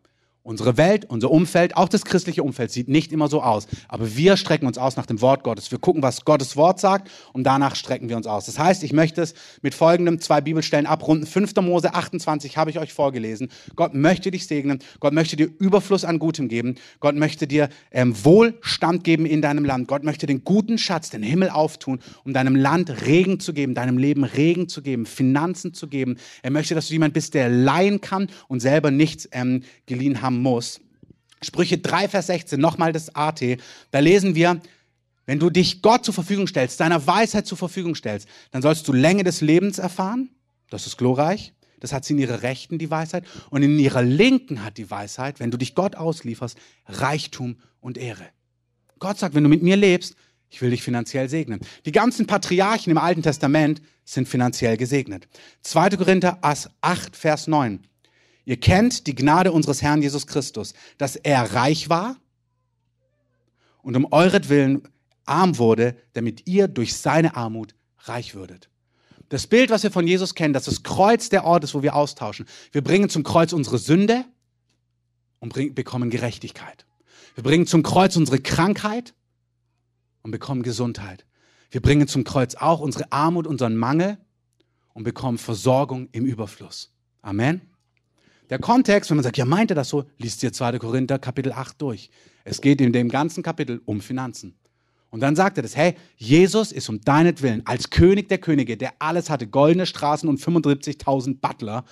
Unsere Welt, unser Umfeld, auch das christliche Umfeld sieht nicht immer so aus. Aber wir strecken uns aus nach dem Wort Gottes. Wir gucken, was Gottes Wort sagt und danach strecken wir uns aus. Das heißt, ich möchte es mit folgendem zwei Bibelstellen abrunden. 5. Mose 28 habe ich euch vorgelesen. Gott möchte dich segnen. Gott möchte dir Überfluss an Gutem geben. Gott möchte dir ähm, Wohlstand geben in deinem Land. Gott möchte den guten Schatz, den Himmel auftun, um deinem Land Regen zu geben, deinem Leben Regen zu geben, Finanzen zu geben. Er möchte, dass du jemand bist, der leihen kann und selber nichts ähm, geliehen haben haben muss. Sprüche 3, Vers 16, nochmal das AT, da lesen wir, wenn du dich Gott zur Verfügung stellst, deiner Weisheit zur Verfügung stellst, dann sollst du Länge des Lebens erfahren. Das ist glorreich. Das hat sie in ihrer Rechten, die Weisheit. Und in ihrer Linken hat die Weisheit, wenn du dich Gott auslieferst, Reichtum und Ehre. Gott sagt, wenn du mit mir lebst, ich will dich finanziell segnen. Die ganzen Patriarchen im Alten Testament sind finanziell gesegnet. 2. Korinther 8, Vers 9. Ihr kennt die Gnade unseres Herrn Jesus Christus, dass er reich war und um euretwillen arm wurde, damit ihr durch seine Armut reich würdet. Das Bild, was wir von Jesus kennen, dass das Kreuz der Ort ist, wo wir austauschen. Wir bringen zum Kreuz unsere Sünde und bring, bekommen Gerechtigkeit. Wir bringen zum Kreuz unsere Krankheit und bekommen Gesundheit. Wir bringen zum Kreuz auch unsere Armut, unseren Mangel und bekommen Versorgung im Überfluss. Amen. Der Kontext, wenn man sagt, ja, meint er das so, liest ihr 2. Korinther Kapitel 8 durch. Es geht in dem ganzen Kapitel um Finanzen. Und dann sagt er das, hey, Jesus ist um deinetwillen als König der Könige, der alles hatte, goldene Straßen und 75.000 Butler,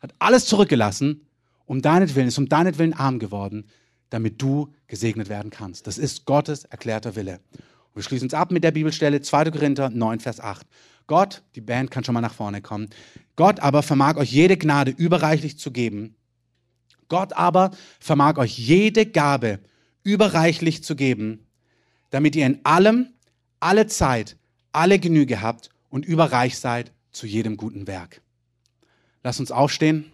hat alles zurückgelassen, um deinetwillen, ist um deinetwillen arm geworden, damit du gesegnet werden kannst. Das ist Gottes erklärter Wille. Und wir schließen uns ab mit der Bibelstelle 2. Korinther 9, Vers 8. Gott, die Band kann schon mal nach vorne kommen, Gott aber vermag euch jede Gnade überreichlich zu geben. Gott aber vermag euch jede Gabe überreichlich zu geben, damit ihr in allem, alle Zeit, alle Genüge habt und überreich seid zu jedem guten Werk. Lass uns aufstehen.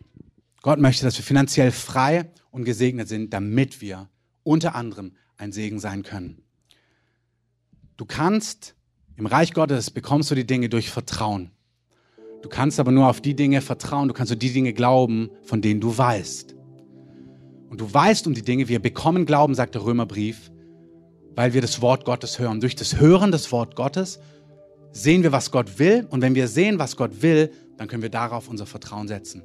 Gott möchte, dass wir finanziell frei und gesegnet sind, damit wir unter anderem ein Segen sein können. Du kannst im Reich Gottes bekommst du die Dinge durch Vertrauen. Du kannst aber nur auf die Dinge vertrauen, du kannst nur die Dinge glauben, von denen du weißt. Und du weißt um die Dinge, wir bekommen Glauben, sagt der Römerbrief, weil wir das Wort Gottes hören. Durch das Hören des Wort Gottes sehen wir, was Gott will. Und wenn wir sehen, was Gott will, dann können wir darauf unser Vertrauen setzen.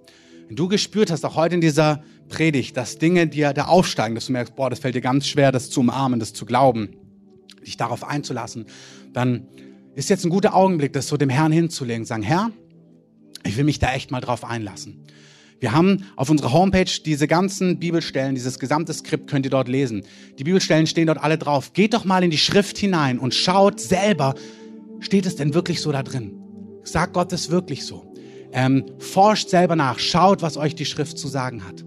Wenn du gespürt hast, auch heute in dieser Predigt, dass Dinge dir da aufsteigen, dass du merkst, boah, das fällt dir ganz schwer, das zu umarmen, das zu glauben, dich darauf einzulassen, dann ist jetzt ein guter Augenblick, das so dem Herrn hinzulegen, sagen, Herr, ich will mich da echt mal drauf einlassen. Wir haben auf unserer Homepage diese ganzen Bibelstellen, dieses gesamte Skript könnt ihr dort lesen. Die Bibelstellen stehen dort alle drauf. Geht doch mal in die Schrift hinein und schaut selber, steht es denn wirklich so da drin? Sagt Gott es wirklich so? Ähm, forscht selber nach, schaut, was euch die Schrift zu sagen hat.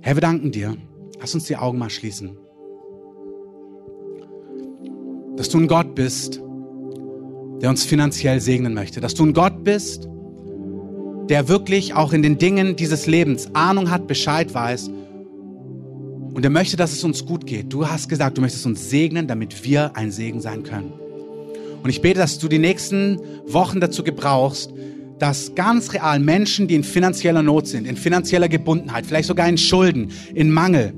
Herr, wir danken dir. Lass uns die Augen mal schließen. Dass du ein Gott bist, der uns finanziell segnen möchte. Dass du ein Gott bist, der wirklich auch in den Dingen dieses Lebens Ahnung hat, Bescheid weiß und er möchte, dass es uns gut geht. Du hast gesagt, du möchtest uns segnen, damit wir ein Segen sein können. Und ich bete, dass du die nächsten Wochen dazu gebrauchst, dass ganz real Menschen, die in finanzieller Not sind, in finanzieller Gebundenheit, vielleicht sogar in Schulden, in Mangel,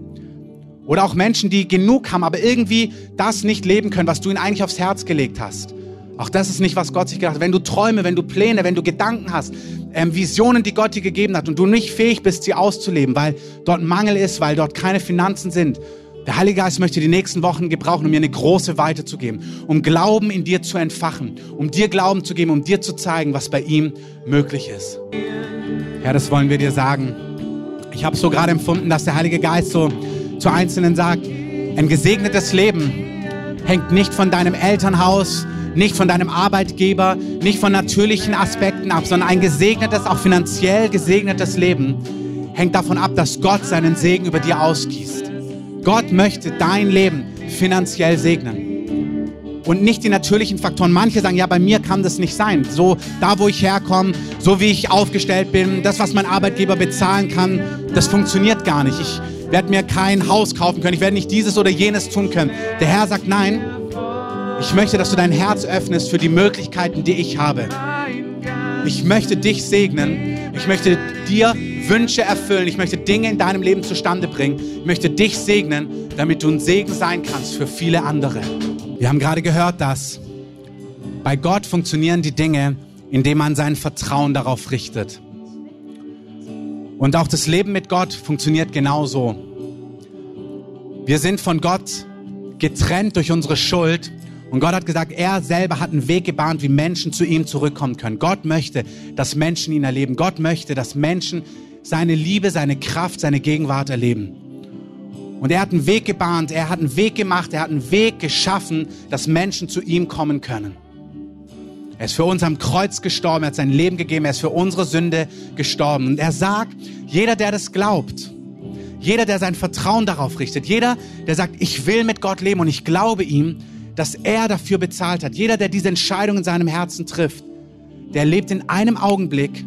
oder auch Menschen, die genug haben, aber irgendwie das nicht leben können, was du ihnen eigentlich aufs Herz gelegt hast. Auch das ist nicht, was Gott sich gedacht hat. Wenn du Träume, wenn du Pläne, wenn du Gedanken hast, ähm, Visionen, die Gott dir gegeben hat und du nicht fähig bist, sie auszuleben, weil dort Mangel ist, weil dort keine Finanzen sind. Der Heilige Geist möchte die nächsten Wochen gebrauchen, um mir eine große Weite zu geben, um Glauben in dir zu entfachen, um dir Glauben zu geben, um dir zu zeigen, was bei ihm möglich ist. Ja, das wollen wir dir sagen. Ich habe so gerade empfunden, dass der Heilige Geist so zu Einzelnen sagt, ein gesegnetes Leben hängt nicht von deinem Elternhaus, nicht von deinem Arbeitgeber, nicht von natürlichen Aspekten ab, sondern ein gesegnetes, auch finanziell gesegnetes Leben hängt davon ab, dass Gott seinen Segen über dir ausgießt. Gott möchte dein Leben finanziell segnen. Und nicht die natürlichen Faktoren. Manche sagen, ja, bei mir kann das nicht sein. So, da wo ich herkomme, so wie ich aufgestellt bin, das, was mein Arbeitgeber bezahlen kann, das funktioniert gar nicht. Ich werde mir kein Haus kaufen können. Ich werde nicht dieses oder jenes tun können. Der Herr sagt, nein, ich möchte, dass du dein Herz öffnest für die Möglichkeiten, die ich habe. Ich möchte dich segnen. Ich möchte dir Wünsche erfüllen. Ich möchte Dinge in deinem Leben zustande bringen. Ich möchte dich segnen, damit du ein Segen sein kannst für viele andere. Wir haben gerade gehört, dass bei Gott funktionieren die Dinge, indem man sein Vertrauen darauf richtet. Und auch das Leben mit Gott funktioniert genauso. Wir sind von Gott getrennt durch unsere Schuld. Und Gott hat gesagt, er selber hat einen Weg gebahnt, wie Menschen zu ihm zurückkommen können. Gott möchte, dass Menschen ihn erleben. Gott möchte, dass Menschen seine Liebe, seine Kraft, seine Gegenwart erleben. Und er hat einen Weg gebahnt, er hat einen Weg gemacht, er hat einen Weg geschaffen, dass Menschen zu ihm kommen können. Er ist für uns am Kreuz gestorben, er hat sein Leben gegeben, er ist für unsere Sünde gestorben. Und er sagt, jeder, der das glaubt, jeder, der sein Vertrauen darauf richtet, jeder, der sagt, ich will mit Gott leben und ich glaube ihm, dass er dafür bezahlt hat, jeder, der diese Entscheidung in seinem Herzen trifft, der lebt in einem Augenblick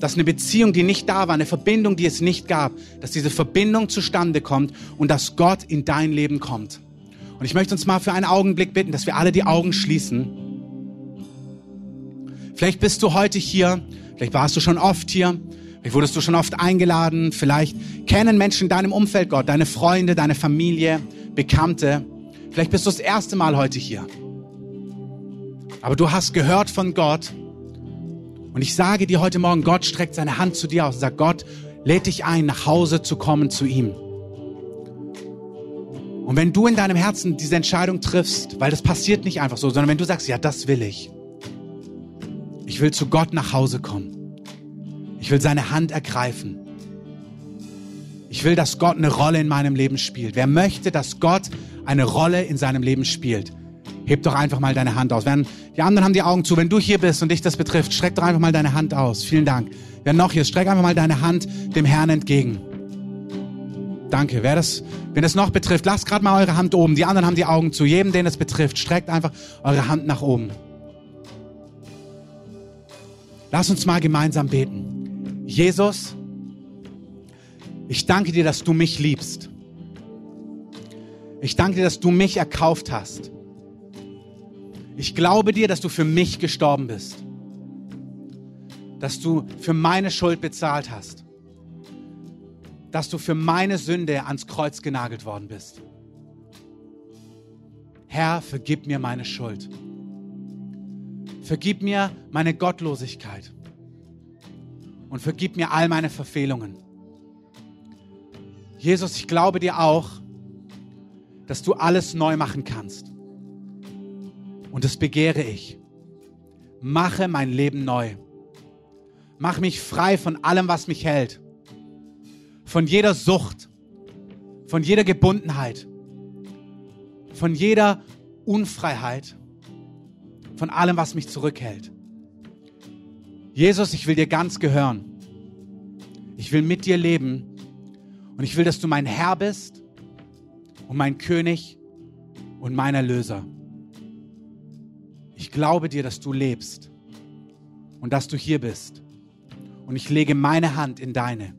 dass eine Beziehung, die nicht da war, eine Verbindung, die es nicht gab, dass diese Verbindung zustande kommt und dass Gott in dein Leben kommt. Und ich möchte uns mal für einen Augenblick bitten, dass wir alle die Augen schließen. Vielleicht bist du heute hier, vielleicht warst du schon oft hier, vielleicht wurdest du schon oft eingeladen, vielleicht kennen Menschen in deinem Umfeld Gott, deine Freunde, deine Familie, Bekannte. Vielleicht bist du das erste Mal heute hier. Aber du hast gehört von Gott und ich sage dir heute Morgen, Gott streckt seine Hand zu dir aus und sagt, Gott, lädt dich ein, nach Hause zu kommen zu ihm. Und wenn du in deinem Herzen diese Entscheidung triffst, weil das passiert nicht einfach so, sondern wenn du sagst, ja, das will ich. Ich will zu Gott nach Hause kommen. Ich will seine Hand ergreifen. Ich will, dass Gott eine Rolle in meinem Leben spielt. Wer möchte, dass Gott eine Rolle in seinem Leben spielt? heb doch einfach mal deine Hand aus. Wenn, die anderen haben die Augen zu. Wenn du hier bist und dich das betrifft, streck doch einfach mal deine Hand aus. Vielen Dank. Wer noch hier ist, streck einfach mal deine Hand dem Herrn entgegen. Danke. Wer das, wenn das noch betrifft, lasst gerade mal eure Hand oben. Die anderen haben die Augen zu. Jedem, den es betrifft, streckt einfach eure Hand nach oben. Lass uns mal gemeinsam beten. Jesus, ich danke dir, dass du mich liebst. Ich danke dir, dass du mich erkauft hast. Ich glaube dir, dass du für mich gestorben bist. Dass du für meine Schuld bezahlt hast. Dass du für meine Sünde ans Kreuz genagelt worden bist. Herr, vergib mir meine Schuld. Vergib mir meine Gottlosigkeit. Und vergib mir all meine Verfehlungen. Jesus, ich glaube dir auch, dass du alles neu machen kannst. Und das begehre ich. Mache mein Leben neu. Mach mich frei von allem, was mich hält. Von jeder Sucht. Von jeder Gebundenheit. Von jeder Unfreiheit. Von allem, was mich zurückhält. Jesus, ich will dir ganz gehören. Ich will mit dir leben. Und ich will, dass du mein Herr bist und mein König und mein Erlöser ich glaube dir, dass du lebst und dass du hier bist. Und ich lege meine Hand in deine.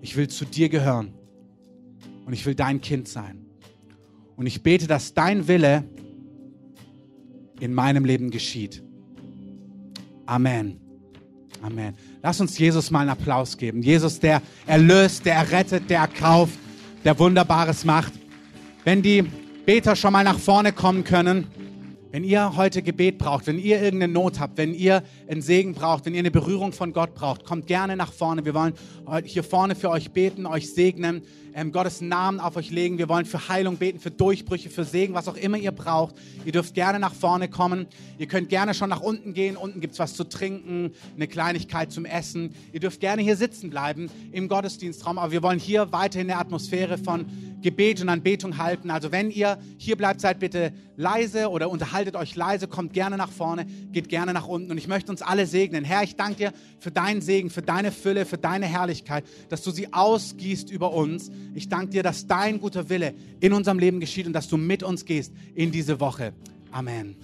Ich will zu dir gehören und ich will dein Kind sein. Und ich bete, dass dein Wille in meinem Leben geschieht. Amen. Amen. Lass uns Jesus mal einen Applaus geben. Jesus, der erlöst, der errettet, der erkauft, der Wunderbares macht. Wenn die Beter schon mal nach vorne kommen können. Wenn ihr heute Gebet braucht, wenn ihr irgendeine Not habt, wenn ihr einen Segen braucht, wenn ihr eine Berührung von Gott braucht, kommt gerne nach vorne. Wir wollen hier vorne für euch beten, euch segnen, ähm, Gottes Namen auf euch legen. Wir wollen für Heilung beten, für Durchbrüche, für Segen, was auch immer ihr braucht. Ihr dürft gerne nach vorne kommen. Ihr könnt gerne schon nach unten gehen. Unten gibt es was zu trinken, eine Kleinigkeit zum Essen. Ihr dürft gerne hier sitzen bleiben im Gottesdienstraum. Aber wir wollen hier weiterhin eine Atmosphäre von Gebet und Anbetung halten. Also wenn ihr hier bleibt, seid bitte leise oder unterhaltet euch leise, kommt gerne nach vorne, geht gerne nach unten. Und ich möchte uns alle segnen. Herr, ich danke dir für deinen Segen, für deine Fülle, für deine Herrlichkeit, dass du sie ausgießt über uns Ich danke dir, dass dein guter Wille in unserem Leben geschieht und dass du mit uns gehst in diese Woche. Amen.